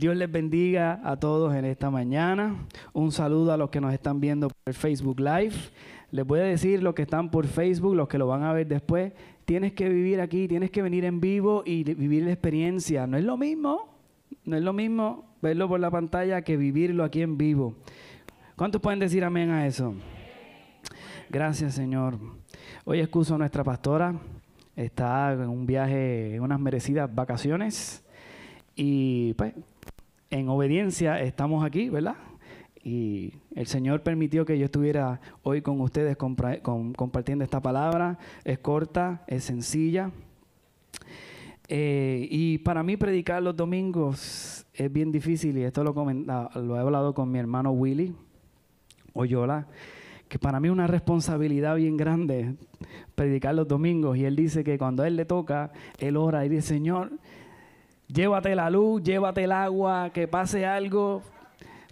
Dios les bendiga a todos en esta mañana. Un saludo a los que nos están viendo por Facebook Live. Les voy a decir los que están por Facebook, los que lo van a ver después, tienes que vivir aquí, tienes que venir en vivo y vivir la experiencia. No es lo mismo, no es lo mismo verlo por la pantalla que vivirlo aquí en vivo. ¿Cuántos pueden decir amén a eso? Gracias, Señor. Hoy excuso a nuestra pastora. Está en un viaje, en unas merecidas vacaciones. Y pues en obediencia estamos aquí, ¿verdad? Y el Señor permitió que yo estuviera hoy con ustedes compartiendo esta palabra. Es corta, es sencilla. Eh, y para mí predicar los domingos es bien difícil y esto lo, lo he hablado con mi hermano Willy Oyola, que para mí es una responsabilidad bien grande predicar los domingos. Y él dice que cuando a él le toca, él ora y dice, Señor, llévate la luz, llévate el agua, que pase algo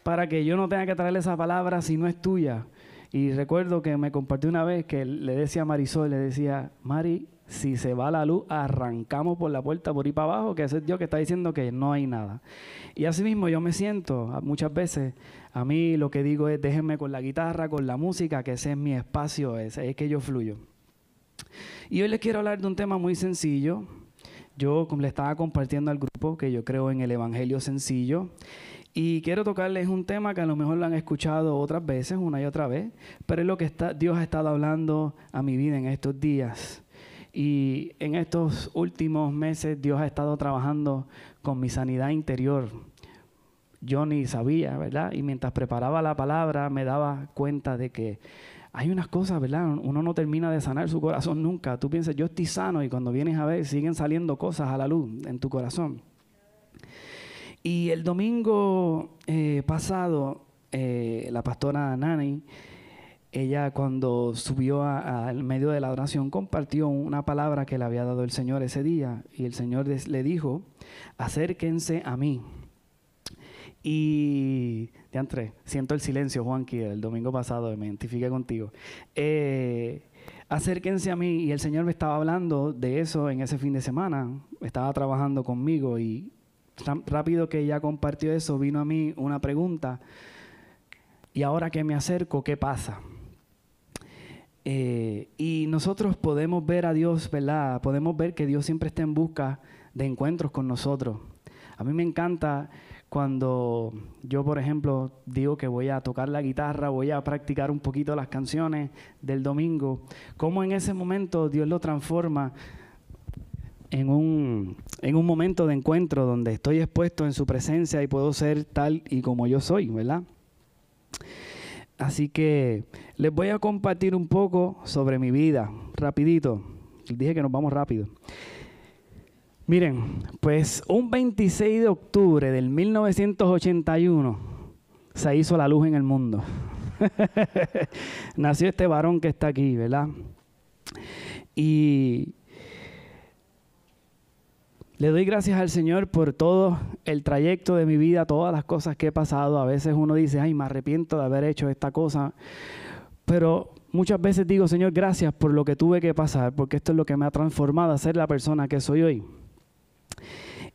para que yo no tenga que traerle esa palabra si no es tuya. Y recuerdo que me compartió una vez que le decía a Marisol, le decía, Mari, si se va la luz, arrancamos por la puerta por ahí para abajo, que ese es Dios que está diciendo que no hay nada. Y así mismo yo me siento muchas veces, a mí lo que digo es, déjenme con la guitarra, con la música, que ese es mi espacio, ese es que yo fluyo. Y hoy les quiero hablar de un tema muy sencillo, yo le estaba compartiendo al grupo que yo creo en el Evangelio sencillo y quiero tocarles un tema que a lo mejor lo han escuchado otras veces, una y otra vez, pero es lo que está, Dios ha estado hablando a mi vida en estos días. Y en estos últimos meses Dios ha estado trabajando con mi sanidad interior. Yo ni sabía, ¿verdad? Y mientras preparaba la palabra me daba cuenta de que hay unas cosas, ¿verdad? Uno no termina de sanar su corazón nunca. Tú piensas, yo estoy sano y cuando vienes a ver siguen saliendo cosas a la luz en tu corazón. Y el domingo eh, pasado, eh, la pastora Nani, ella cuando subió al medio de la oración compartió una palabra que le había dado el Señor ese día y el Señor le dijo, acérquense a mí. Y entré, siento el silencio, Juanqui, el domingo pasado, me identifiqué contigo. Eh, acérquense a mí y el Señor me estaba hablando de eso en ese fin de semana, estaba trabajando conmigo y rápido que ya compartió eso, vino a mí una pregunta, y ahora que me acerco, ¿qué pasa? Eh, y nosotros podemos ver a Dios, ¿verdad? Podemos ver que Dios siempre está en busca de encuentros con nosotros. A mí me encanta cuando yo, por ejemplo, digo que voy a tocar la guitarra, voy a practicar un poquito las canciones del domingo, cómo en ese momento Dios lo transforma en un, en un momento de encuentro donde estoy expuesto en su presencia y puedo ser tal y como yo soy, ¿verdad? Así que les voy a compartir un poco sobre mi vida, rapidito. Dije que nos vamos rápido. Miren, pues un 26 de octubre del 1981 se hizo la luz en el mundo. Nació este varón que está aquí, ¿verdad? Y le doy gracias al Señor por todo el trayecto de mi vida, todas las cosas que he pasado. A veces uno dice, ay, me arrepiento de haber hecho esta cosa. Pero muchas veces digo, Señor, gracias por lo que tuve que pasar, porque esto es lo que me ha transformado a ser la persona que soy hoy.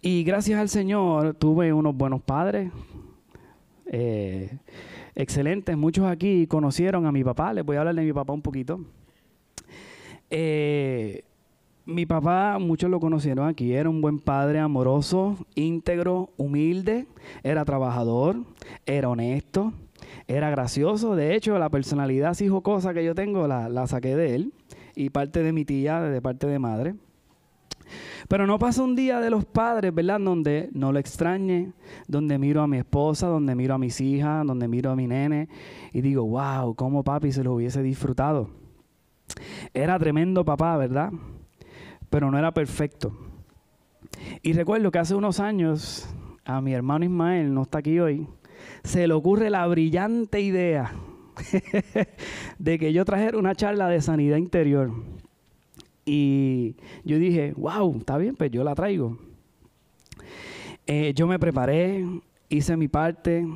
Y gracias al Señor tuve unos buenos padres, eh, excelentes. Muchos aquí conocieron a mi papá, les voy a hablar de mi papá un poquito. Eh, mi papá, muchos lo conocieron aquí, era un buen padre amoroso, íntegro, humilde, era trabajador, era honesto, era gracioso. De hecho, la personalidad así jocosa que yo tengo la, la saqué de él y parte de mi tía, de parte de madre. Pero no pasa un día de los padres, ¿verdad? Donde no lo extrañe, donde miro a mi esposa, donde miro a mis hijas, donde miro a mi nene y digo, wow, cómo papi se lo hubiese disfrutado. Era tremendo papá, ¿verdad? Pero no era perfecto. Y recuerdo que hace unos años a mi hermano Ismael, no está aquí hoy, se le ocurre la brillante idea de que yo trajera una charla de sanidad interior. Y yo dije, wow, está bien, pues yo la traigo. Eh, yo me preparé, hice mi parte,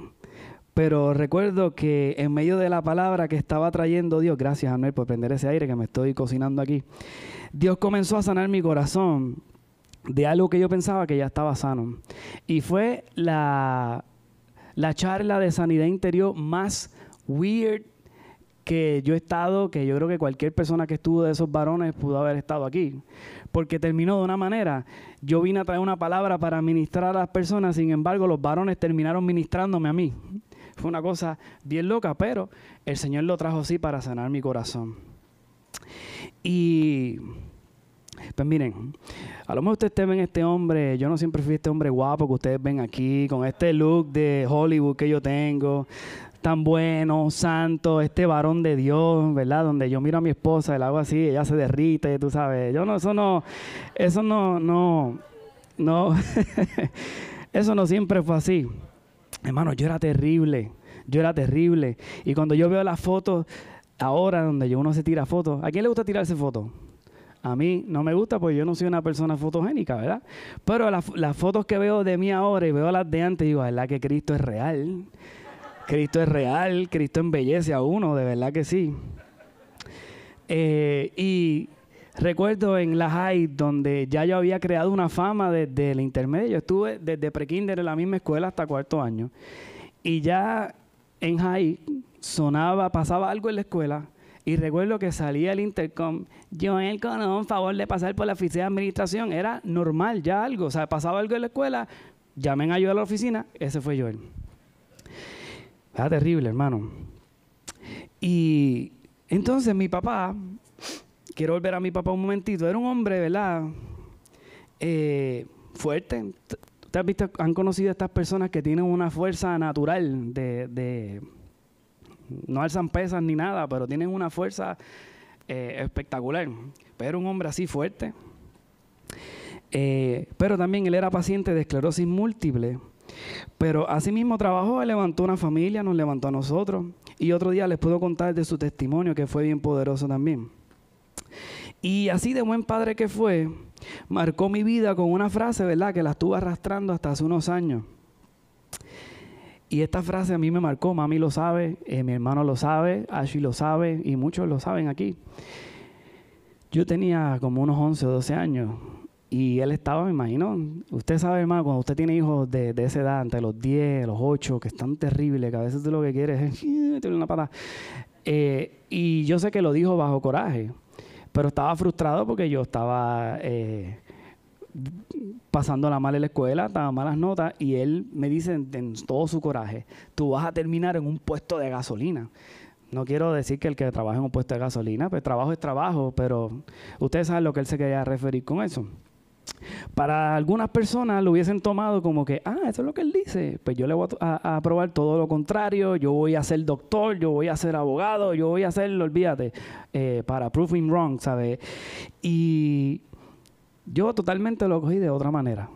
pero recuerdo que en medio de la palabra que estaba trayendo Dios, gracias Anuel por prender ese aire que me estoy cocinando aquí, Dios comenzó a sanar mi corazón de algo que yo pensaba que ya estaba sano. Y fue la, la charla de sanidad interior más weird que yo he estado, que yo creo que cualquier persona que estuvo de esos varones pudo haber estado aquí. Porque terminó de una manera. Yo vine a traer una palabra para ministrar a las personas, sin embargo, los varones terminaron ministrándome a mí. Fue una cosa bien loca, pero el Señor lo trajo así para sanar mi corazón. Y pues miren, a lo mejor ustedes ven este hombre, yo no siempre fui este hombre guapo que ustedes ven aquí, con este look de Hollywood que yo tengo, tan bueno, santo, este varón de Dios, ¿verdad? Donde yo miro a mi esposa, el agua así, ella se derrite, tú sabes. Yo no, eso no, eso no, no, no, eso no siempre fue así. Hermano, yo era terrible, yo era terrible. Y cuando yo veo las fotos ahora donde yo uno se tira fotos, ¿a quién le gusta tirarse fotos? A mí no me gusta porque yo no soy una persona fotogénica, ¿verdad? Pero las, las fotos que veo de mí ahora y veo las de antes, digo, ¿verdad que Cristo es real? Cristo es real, Cristo embellece a uno, de verdad que sí. Eh, y recuerdo en la high, donde ya yo había creado una fama desde el intermedio. Yo estuve desde prekinder en la misma escuela hasta cuarto año. Y ya en high sonaba, pasaba algo en la escuela. Y recuerdo que salía el intercom, Joel un favor de pasar por la oficina de administración. Era normal ya algo. O sea, pasaba algo en la escuela, llamen a yo a la oficina, ese fue Joel. Era terrible, hermano. Y entonces mi papá, quiero volver a mi papá un momentito, era un hombre, ¿verdad? Eh, fuerte. ¿Ustedes visto, han conocido a estas personas que tienen una fuerza natural de, no alzan pesas ni nada, pero tienen una fuerza eh, espectacular. Pero era un hombre así fuerte. Eh, pero también él era paciente de esclerosis múltiple pero asimismo trabajó, levantó una familia, nos levantó a nosotros. Y otro día les puedo contar de su testimonio, que fue bien poderoso también. Y así de buen padre que fue, marcó mi vida con una frase, ¿verdad? Que la estuve arrastrando hasta hace unos años. Y esta frase a mí me marcó, mami lo sabe, eh, mi hermano lo sabe, Ashley lo sabe y muchos lo saben aquí. Yo tenía como unos 11 o 12 años y él estaba, me imagino, usted sabe, hermano, cuando usted tiene hijos de, esa edad, entre los 10, los 8, que están terribles, que a veces tú lo que quieres es tener una pata. Eh, y yo sé que lo dijo bajo coraje, pero estaba frustrado porque yo estaba eh, pasando la mal en la escuela, estaba malas notas, y él me dice en, todo su coraje, tú vas a terminar en un puesto de gasolina. No quiero decir que el que trabaja en un puesto de gasolina, pues trabajo es trabajo, pero ustedes saben lo que él se quería referir con eso. Para algunas personas lo hubiesen tomado como que, ah, eso es lo que él dice. Pues yo le voy a, probar todo lo contrario. Yo voy a ser doctor, yo voy a ser abogado, yo voy a hacerlo, olvídate, eh, para proving wrong, ¿sabes? Y yo totalmente lo cogí de otra manera.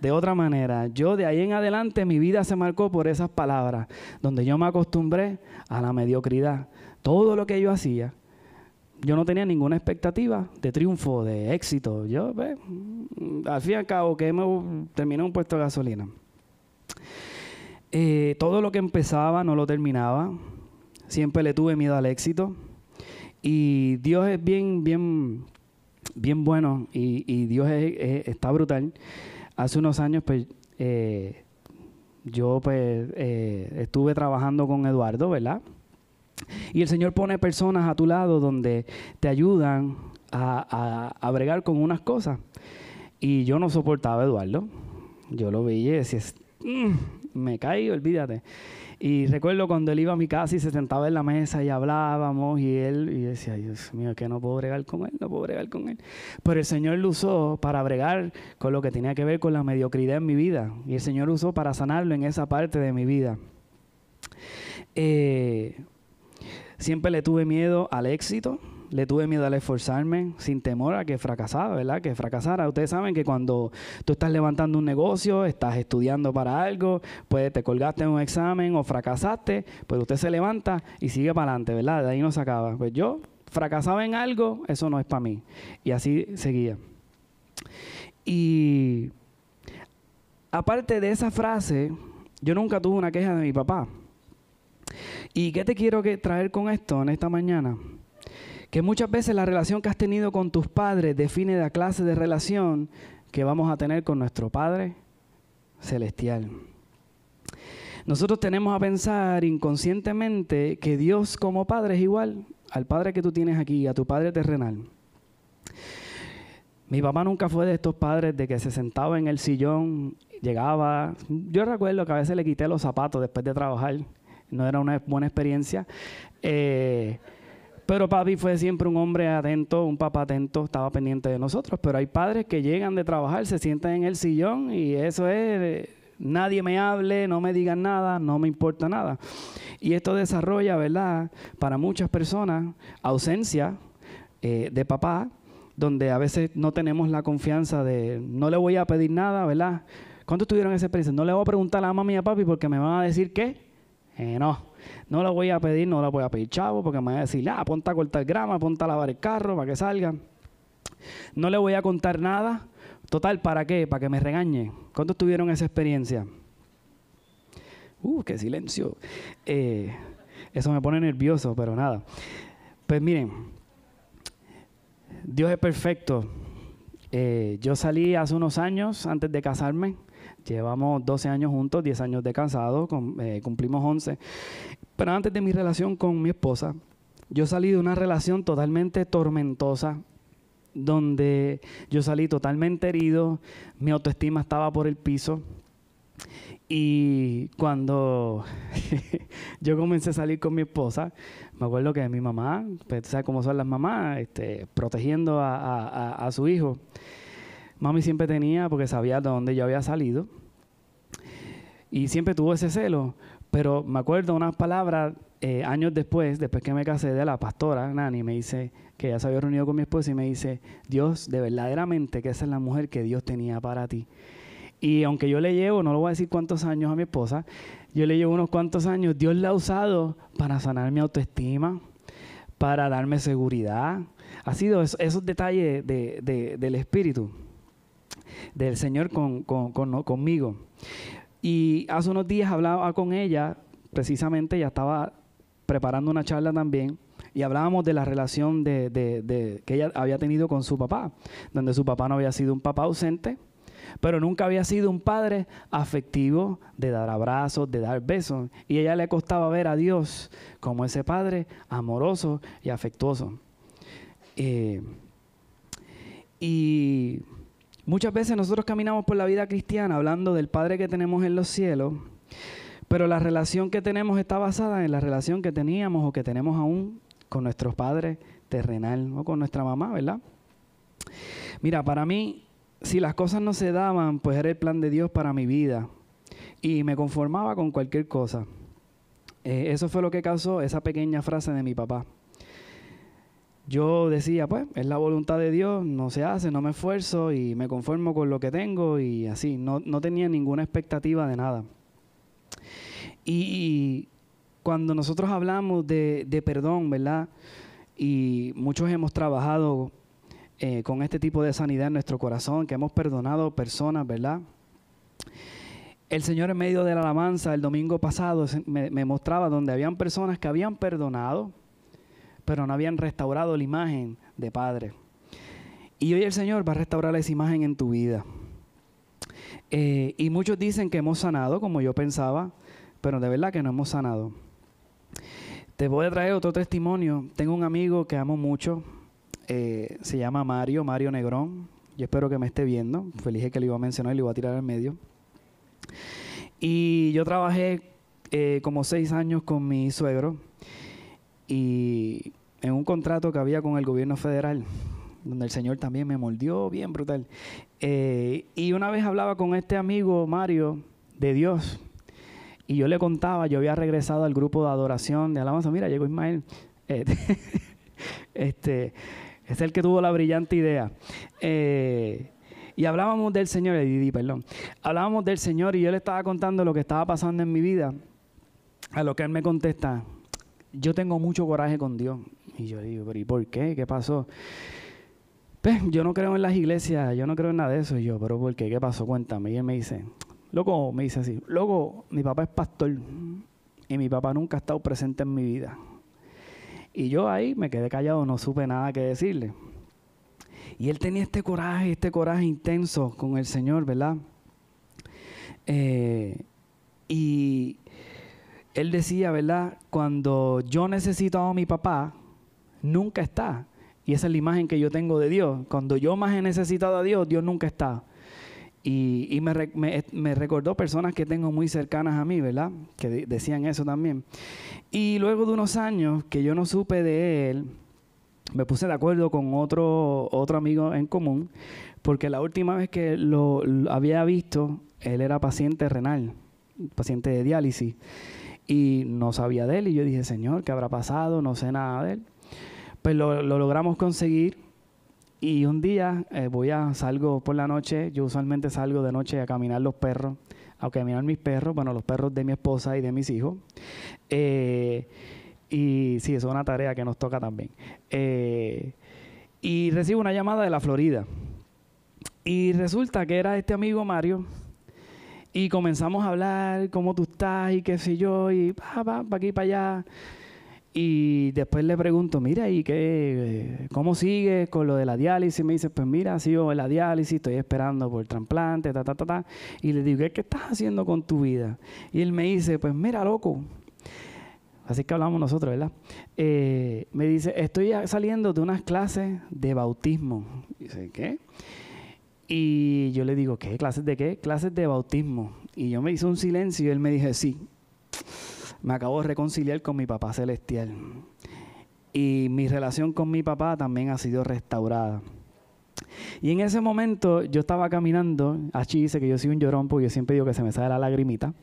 De otra manera, yo de ahí en adelante mi vida se marcó por esas palabras, donde yo me acostumbré a la mediocridad. Todo lo que yo hacía, yo no tenía ninguna expectativa de triunfo, de éxito. Yo, pues, al fin y al cabo, que me terminé un puesto de gasolina. Eh, todo lo que empezaba no lo terminaba. Siempre le tuve miedo al éxito. Y Dios es bien, bien, bien bueno y, Dios está brutal. Hace unos años, pues, eh, yo pues eh, estuve trabajando con Eduardo, ¿verdad? Y el Señor pone personas a tu lado donde te ayudan a, a, bregar con unas cosas. Y yo no soportaba a Eduardo. Yo lo veía y decía, mm, me caigo, olvídate. Y recuerdo cuando él iba a mi casa y se sentaba en la mesa y hablábamos y él y decía, Dios mío, que no puedo bregar con él, no puedo bregar con él. Pero el Señor lo usó para bregar con lo que tenía que ver con la mediocridad en mi vida. Y el Señor lo usó para sanarlo en esa parte de mi vida. Eh, Siempre le tuve miedo al éxito, le tuve miedo al esforzarme, sin temor a que fracasara, ¿verdad? Que fracasara. Ustedes saben que cuando tú estás levantando un negocio, estás estudiando para algo, pues te colgaste en un examen o fracasaste, pues usted se levanta y sigue para adelante, ¿verdad? De ahí no se acaba. Pues yo fracasaba en algo, eso no es para mí. Y así seguía. Y aparte de esa frase, yo nunca tuve una queja de mi papá. ¿Y qué te quiero que traer con esto en esta mañana? que muchas veces la relación que has tenido con tus padres define la clase de relación que vamos a tener con nuestro Padre celestial. Nosotros tenemos a pensar inconscientemente que Dios como Padre es igual al Padre que tú tienes aquí, a tu Padre terrenal. Mi papá nunca fue de estos padres de que se sentaba en el sillón, llegaba. Yo recuerdo que a veces le quité los zapatos después de trabajar. No era una buena experiencia. Eh, pero papi fue siempre un hombre atento, un papá atento, estaba pendiente de nosotros. Pero hay padres que llegan de trabajar, se sientan en el sillón y eso es, nadie me hable, no me digan nada, no me importa nada. Y esto desarrolla, ¿verdad? Para muchas personas, ausencia eh, de papá, donde a veces no tenemos la confianza de, no le voy a pedir nada, ¿verdad? ¿Cuántos tuvieron esa experiencia? No le voy a preguntar a la mamá y a papi porque me van a decir que eh, no. No lo voy a pedir, no lo voy a pedir chavo, porque me van a decir, ah, ponte a cortar grama, ponte a lavar el carro para que salga. No le voy a contar nada. Total, ¿para qué? Para que me regañe. ¿Cuántos tuvieron esa experiencia? Uh, qué silencio. Eh, eso me pone nervioso, pero nada. Pues miren, Dios es perfecto. Eh, yo salí hace unos años, antes de casarme, Llevamos 12 años juntos, 10 años de casado, eh, cumplimos 11. Pero antes de mi relación con mi esposa, yo salí de una relación totalmente tormentosa, donde yo salí totalmente herido, mi autoestima estaba por el piso. Y cuando yo comencé a salir con mi esposa, me acuerdo que mi mamá, pues, ¿sabes cómo son las mamás? Este, protegiendo a su hijo. Mami siempre tenía, porque sabía de dónde yo había salido, y siempre tuvo ese celo. Pero me acuerdo unas palabras eh, años después, después que me casé de la pastora Nani, me dice que ya se había reunido con mi esposa y me dice, Dios, de verdaderamente que esa es la mujer que Dios tenía para ti. Y aunque yo le llevo, no lo voy a decir cuántos años a mi esposa, yo le llevo unos cuantos años, Dios la ha usado para sanar mi autoestima, para darme seguridad. Ha sido esos, detalles del Espíritu del Señor con, conmigo. Y hace unos días hablaba con ella, precisamente, ya estaba preparando una charla también, y hablábamos de la relación de, que ella había tenido con su papá, donde su papá no había sido un papá ausente, pero nunca había sido un padre afectivo de dar abrazos, de dar besos. Y ella le costaba ver a Dios como ese padre amoroso y afectuoso. Eh, y Muchas veces nosotros caminamos por la vida cristiana hablando del Padre que tenemos en los cielos, pero la relación que tenemos está basada en la relación que teníamos o que tenemos aún con nuestro Padre terrenal o con nuestra mamá, ¿verdad? Mira, para mí, si las cosas no se daban, pues era el plan de Dios para mi vida y me conformaba con cualquier cosa. Eh, eso fue lo que causó esa pequeña frase de mi papá yo decía, pues, es la voluntad de Dios, no se hace, no me esfuerzo y me conformo con lo que tengo y así, no, tenía ninguna expectativa de nada. Y, cuando nosotros hablamos de, perdón, ¿verdad? Y muchos hemos trabajado eh, con este tipo de sanidad en nuestro corazón, que hemos perdonado personas, ¿verdad? El Señor en medio de la alabanza el domingo pasado me mostraba donde habían personas que habían perdonado, pero no habían restaurado la imagen de Padre. Y hoy el Señor va a restaurar esa imagen en tu vida. Eh, y muchos dicen que hemos sanado, como yo pensaba, pero de verdad que no hemos sanado. Te voy a traer otro testimonio. Tengo un amigo que amo mucho, eh, se llama Mario, Mario Negrón. Yo espero que me esté viendo. Feliz que le iba a mencionar y le iba a tirar al medio. Y yo trabajé eh, como seis años con mi suegro y en un contrato que había con el gobierno federal, donde el Señor también me mordió bien brutal. Eh, y una vez hablaba con este amigo Mario de Dios, y yo le contaba, yo había regresado al grupo de adoración de alabanza, mira, llegó Ismael. Este, este, es el que tuvo la brillante idea. Eh, y hablábamos del Señor, Didi, perdón. Hablábamos del Señor y yo le estaba contando lo que estaba pasando en mi vida. A lo que él me contesta, yo tengo mucho coraje con Dios. Y yo digo, pero ¿y por qué? ¿Qué pasó? Pues yo no creo en las iglesias, yo no creo en nada de eso. Y yo, pero ¿por qué? ¿Qué pasó? Cuéntame. Y él me dice, loco, me dice así, loco, mi papá es pastor y mi papá nunca ha estado presente en mi vida. Y yo ahí me quedé callado, no supe nada que decirle. Y él tenía este coraje, este coraje intenso con el Señor, ¿verdad? Eh, y él decía, ¿verdad? Cuando yo necesito a mi papá, nunca está. Y esa es la imagen que yo tengo de Dios. Cuando yo más he necesitado a Dios, Dios nunca está. Y, me, recordó personas que tengo muy cercanas a mí, ¿verdad? Que decían eso también. Y luego de unos años que yo no supe de él, me puse de acuerdo con otro, otro amigo en común, porque la última vez que lo, había visto, él era paciente renal, paciente de diálisis, y no sabía de él, y yo dije, Señor, ¿qué habrá pasado? No sé nada de él. Pues lo, logramos conseguir, y un día eh, voy a, salgo por la noche, yo usualmente salgo de noche a caminar los perros, a caminar mis perros, bueno, los perros de mi esposa y de mis hijos. Eh, y sí, es una tarea que nos toca también. Eh, y recibo una llamada de la Florida. Y resulta que era este amigo Mario. Y comenzamos a hablar, cómo tú estás y qué sé yo, y va, va, para aquí, para allá. Y después le pregunto, mira, ¿y qué, cómo sigue con lo de la diálisis? Y me dice, pues mira, sigo en la diálisis, estoy esperando por el trasplante, ta, ta, ta, ta. Y le digo, ¿qué, ¿qué estás haciendo con tu vida? Y él me dice, pues mira, loco, así que hablamos nosotros, ¿verdad? Eh, me dice, estoy saliendo de unas clases de bautismo. Dice, ¿qué? Y yo le digo, ¿qué? ¿Clases de qué? Clases de bautismo. Y yo me hice un silencio y él me dice, sí, me acabo de reconciliar con mi papá celestial. Y mi relación con mi papá también ha sido restaurada. Y en ese momento yo estaba caminando, Achi dice que yo soy un llorón porque yo siempre digo que se me sale la lagrimita,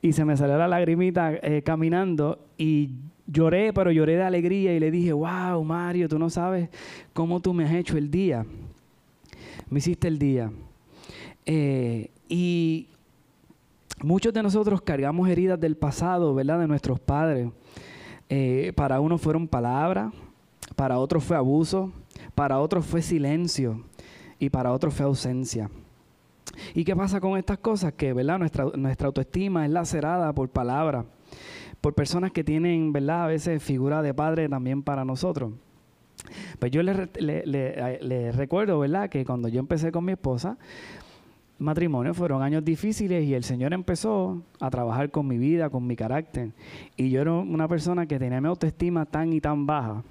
y se me salió la lagrimita eh, caminando y lloré, pero lloré de alegría y le dije, wow, Mario, tú no sabes cómo tú me has hecho el día, me hiciste el día. Eh, y muchos de nosotros cargamos heridas del pasado, ¿verdad? De nuestros padres. Eh, para unos fueron palabras, para otros fue abuso, para otros fue silencio y para otros fue ausencia. ¿Y qué pasa con estas cosas? Que ¿verdad? Nuestra, nuestra autoestima es lacerada por palabras, por personas que tienen ¿verdad? a veces figura de padre también para nosotros. Pues yo le, le, recuerdo ¿verdad? que cuando yo empecé con mi esposa, matrimonio fueron años difíciles y el Señor empezó a trabajar con mi vida, con mi carácter. Y yo era una persona que tenía mi autoestima tan y tan baja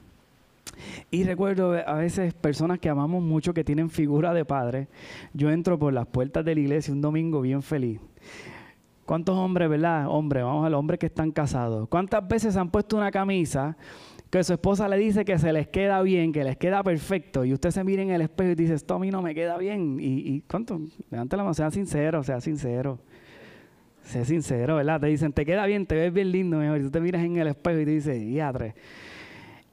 y recuerdo a veces personas que amamos mucho, que tienen figura de padre. Yo entro por las puertas de la iglesia un domingo bien feliz. ¿Cuántos hombres, verdad? Hombres, vamos a los hombres que están casados. ¿Cuántas veces han puesto una camisa que su esposa le dice que se les queda bien, que les queda perfecto, y usted se mira en el espejo y dice, esto a mí no me queda bien? ¿Y, y cuánto? Levante la mano, sea sincero, sea sincero. Sea sincero, ¿verdad? Te dicen, te queda bien, te ves bien lindo, mejor. Y tú te miras en el espejo y te dices, tres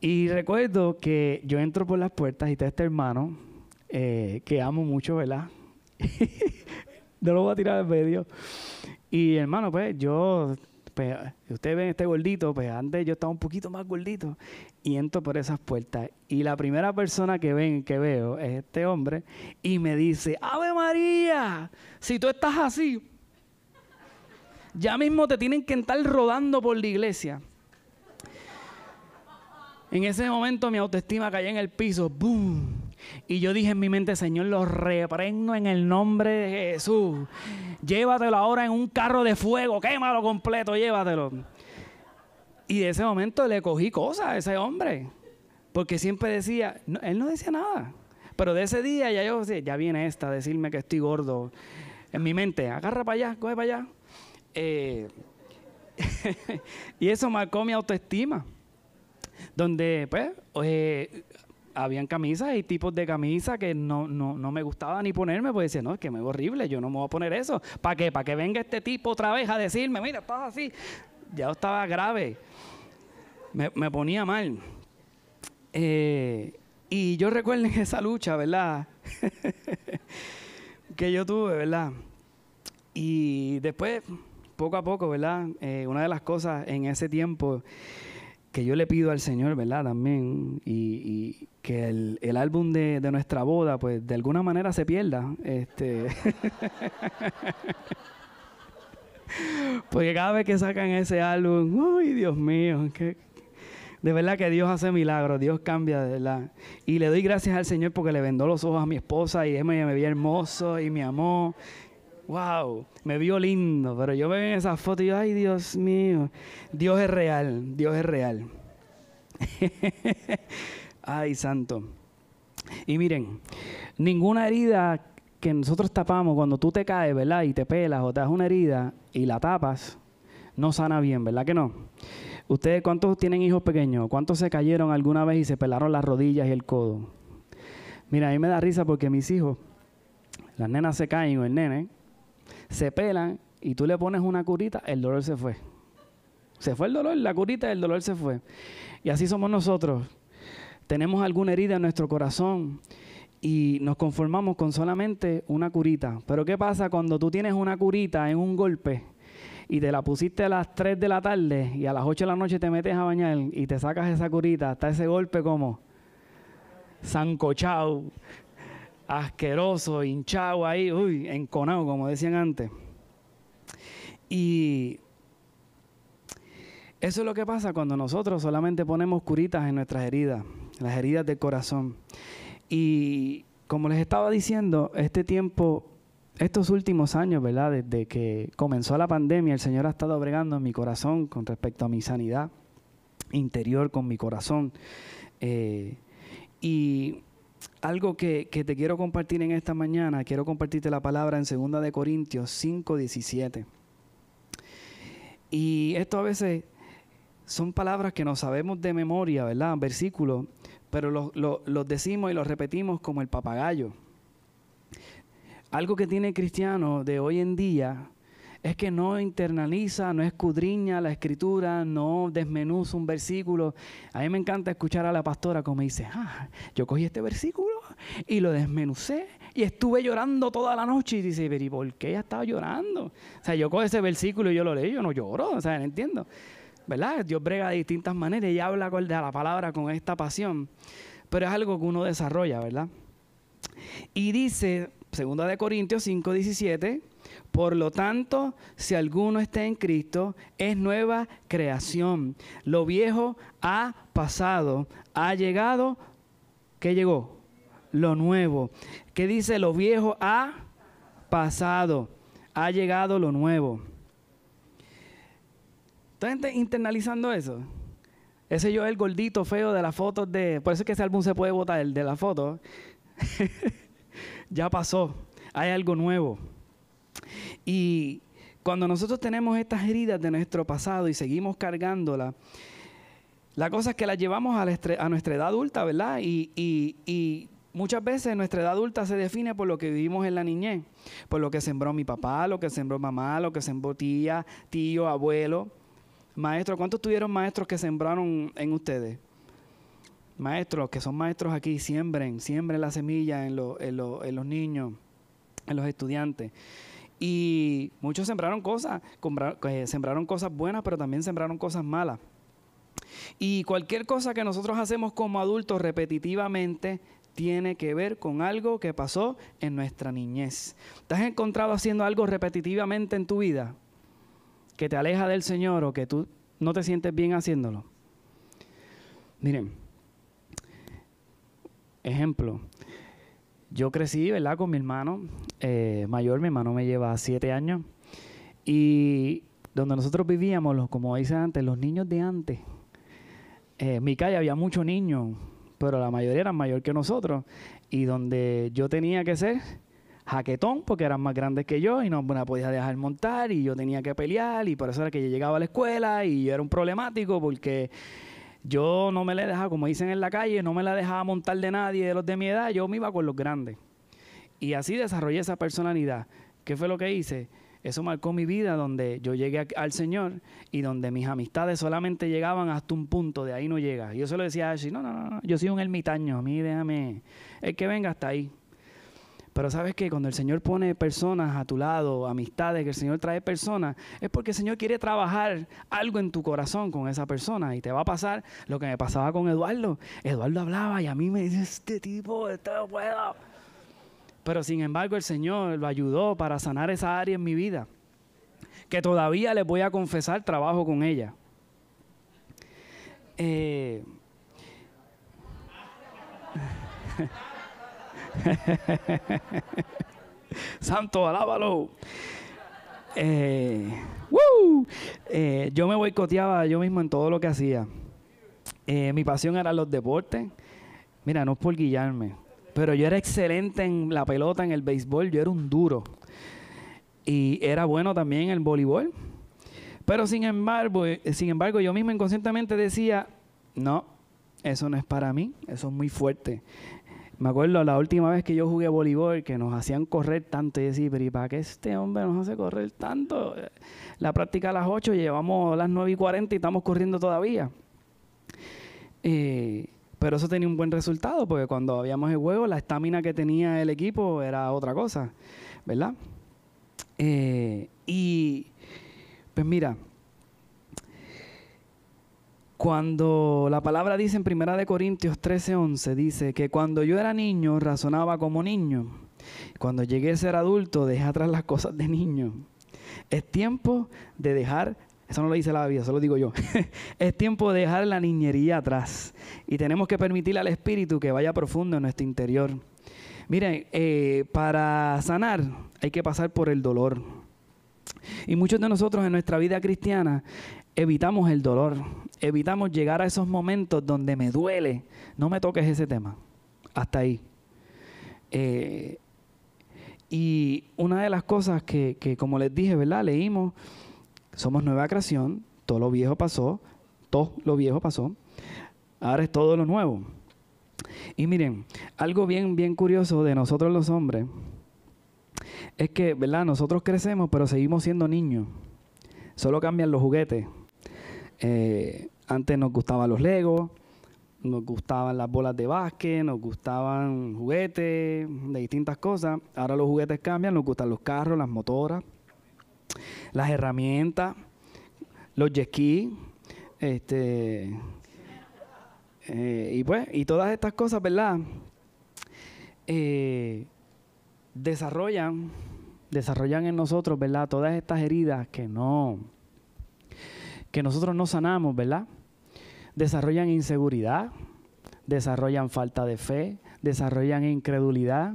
y recuerdo que yo entro por las puertas y está este hermano, eh, que amo mucho, ¿verdad? no lo voy a tirar al medio. Y hermano, pues yo, pues, ustedes ven este gordito, pues antes yo estaba un poquito más gordito y entro por esas puertas. Y la primera persona que ven, que veo, es este hombre y me dice, Ave María, si tú estás así, ya mismo te tienen que estar rodando por la iglesia. En ese momento mi autoestima cayó en el piso. ¡Boom! Y yo dije en mi mente, Señor, lo reprendo en el nombre de Jesús. Llévatelo ahora en un carro de fuego, quémalo completo, llévatelo. Y de ese momento le cogí cosas a ese hombre. Porque siempre decía, él no decía nada. Pero de ese día ya yo decía, ya viene esta decirme que estoy gordo. En mi mente, agarra para allá, coge para allá. Eh, y eso marcó mi autoestima donde pues eh, habían camisas y tipos de camisas que no, me gustaba ni ponerme, pues decía, no, es que me veo horrible, yo no me voy a poner eso. ¿Para qué? Para que venga este tipo otra vez a decirme, mira, estás así. Ya estaba grave. Me, ponía mal. Eh, y yo recuerdo esa lucha, ¿verdad? que yo tuve, ¿verdad? Y después, poco a poco, ¿verdad? Eh, una de las cosas en ese tiempo que yo le pido al Señor, ¿verdad? También, y, que el, álbum de, nuestra boda, pues de alguna manera se pierda. Este. Porque cada vez que sacan ese álbum, uy, Dios mío, que De verdad que Dios hace milagros, Dios cambia, de verdad. Y le doy gracias al Señor porque le vendó los ojos a mi esposa y él me, me hermoso y me amó. Wow, me vio lindo, pero yo veo en esa foto y yo, ay Dios mío, Dios es real, Dios es real. ay, santo. Y miren, ninguna herida que nosotros tapamos cuando tú te caes, ¿verdad? Y te pelas o te das una herida y la tapas, no sana bien, ¿verdad que no? ¿Ustedes cuántos tienen hijos pequeños? ¿Cuántos se cayeron alguna vez y se pelaron las rodillas y el codo? Mira, a mí me da risa porque mis hijos, las nenas se caen o el nene, se pelan y tú le pones una curita, el dolor se fue. Se fue el dolor, la curita, el dolor se fue. Y así somos nosotros. Tenemos alguna herida en nuestro corazón y nos conformamos con solamente una curita. Pero ¿qué pasa cuando tú tienes una curita en un golpe y te la pusiste a las 3 de la tarde y a las 8 de la noche te metes a bañar y te sacas esa curita, está ese golpe como sancochado, asqueroso, hinchado ahí, uy, enconado, como decían antes. Y eso es lo que pasa cuando nosotros solamente ponemos curitas en nuestras heridas, las heridas del corazón. Y como les estaba diciendo, este tiempo, estos últimos años, ¿verdad? Desde que comenzó la pandemia, el Señor ha estado bregando en mi corazón con respecto a mi sanidad interior, con mi corazón. Eh, y algo que, que, te quiero compartir en esta mañana, quiero compartirte la palabra en 2 de Corintios 5, 17. Y esto a veces son palabras que no sabemos de memoria, ¿verdad? Versículos, pero los decimos y los repetimos como el papagayo. Algo que tiene el cristiano de hoy en día es que no internaliza, no escudriña la escritura, no desmenuza un versículo. A mí me encanta escuchar a la pastora como dice, ah, yo cogí este versículo y lo desmenucé y estuve llorando toda la noche. Y dice, pero ¿y por qué ella estaba llorando? O sea, yo cojo ese versículo y yo lo leo, yo no lloro, o sea, no entiendo. ¿verdad? Dios brega de distintas maneras y habla de la palabra con esta pasión, pero es algo que uno desarrolla, ¿verdad? Y dice, segunda de Corintios 5, 17, por lo tanto, si alguno está en Cristo, es nueva creación. Lo viejo ha pasado, ha llegado, ¿qué llegó? Lo nuevo. ¿Qué dice? Lo viejo ha pasado, ha llegado lo nuevo. ¿Estás internalizando eso? Ese yo el gordito feo de las fotos de... Por eso es que ese álbum se puede votar, el de la foto. ya pasó. Hay algo nuevo. Y cuando nosotros tenemos estas heridas de nuestro pasado y seguimos cargándolas, la cosa es que las llevamos a, nuestra edad adulta, ¿verdad? Y, muchas veces nuestra edad adulta se define por lo que vivimos en la niñez, por lo que sembró mi papá, lo que sembró mamá, lo que sembró tía, tío, abuelo. Maestro, ¿cuántos tuvieron maestros que sembraron en ustedes? Maestros, que son maestros aquí, siembren, siembren la semilla en, los niños, en los estudiantes. Y muchos sembraron cosas, eh, sembraron cosas buenas, pero también sembraron cosas malas. Y cualquier cosa que nosotros hacemos como adultos repetitivamente tiene que ver con algo que pasó en nuestra niñez. ¿Te has encontrado haciendo algo repetitivamente en tu vida? que te aleja del Señor o que tú no te sientes bien haciéndolo. Miren, ejemplo, yo crecí, ¿verdad? Con mi hermano eh, mayor, mi hermano me lleva siete años, y donde nosotros vivíamos, como dice antes, los niños de antes, eh, en mi calle había muchos niños, pero la mayoría eran mayor que nosotros, y donde yo tenía que ser jaquetón porque eran más grandes que yo y no me podía dejar montar y yo tenía que pelear y por eso era que yo llegaba a la escuela y yo era un problemático porque yo no me la dejaba, como dicen en la calle, no me la dejaba montar de nadie de los de mi edad, yo me iba con los grandes. Y así desarrollé esa personalidad. ¿Qué fue lo que hice? Eso marcó mi vida donde yo llegué al Señor y donde mis amistades solamente llegaban hasta un punto, de ahí no llega. Yo se lo decía así, no, no, no, yo soy un ermitaño, a mí déjame, el que venga hasta ahí. Pero sabes que cuando el Señor pone personas a tu lado, amistades, que el Señor trae personas, es porque el Señor quiere trabajar algo en tu corazón con esa persona. Y te va a pasar lo que me pasaba con Eduardo. Eduardo hablaba y a mí me dice, este tipo, este puedo. Pero sin embargo el Señor lo ayudó para sanar esa área en mi vida. Que todavía les voy a confesar trabajo con ella. Eh, Santo, alábalo. Eh, eh, yo me boicoteaba yo mismo en todo lo que hacía. Eh, mi pasión era los deportes. Mira, no es por guillarme, pero yo era excelente en la pelota, en el béisbol, yo era un duro. Y era bueno también en el voleibol. Pero sin embargo, sin embargo, yo mismo inconscientemente decía, no, eso no es para mí, eso es muy fuerte. Me acuerdo la última vez que yo jugué voleibol, que nos hacían correr tanto. Y decía, pero ¿y para qué este hombre nos hace correr tanto? La práctica a las 8, llevamos las 9 y 40 y estamos corriendo todavía. Eh, pero eso tenía un buen resultado, porque cuando habíamos el juego, la estamina que tenía el equipo era otra cosa, ¿verdad? Eh, y, pues mira, cuando la palabra dice en Primera de Corintios 13:11 dice que cuando yo era niño razonaba como niño, cuando llegué a ser adulto dejé atrás las cosas de niño. Es tiempo de dejar, eso no lo dice la Biblia, eso lo digo yo. es tiempo de dejar la niñería atrás y tenemos que permitirle al espíritu que vaya profundo en nuestro interior. Miren, eh, para sanar hay que pasar por el dolor. Y muchos de nosotros en nuestra vida cristiana evitamos el dolor, evitamos llegar a esos momentos donde me duele. No me toques ese tema. Hasta ahí. Eh, y una de las cosas que, que, como les dije, ¿verdad? Leímos, somos nueva creación, todo lo viejo pasó, todo lo viejo pasó, ahora es todo lo nuevo. Y miren, algo bien, bien curioso de nosotros los hombres es que, ¿verdad? Nosotros crecemos, pero seguimos siendo niños. Solo cambian los juguetes. Eh, antes nos gustaban los Legos, nos gustaban las bolas de básquet, nos gustaban juguetes de distintas cosas. Ahora los juguetes cambian, nos gustan los carros, las motoras, las herramientas, los jet este, eh, y pues, y todas estas cosas, ¿verdad? Eh, desarrollan, desarrollan en nosotros, ¿verdad? Todas estas heridas que no, que nosotros no sanamos, ¿verdad? Desarrollan inseguridad, desarrollan falta de fe, desarrollan incredulidad,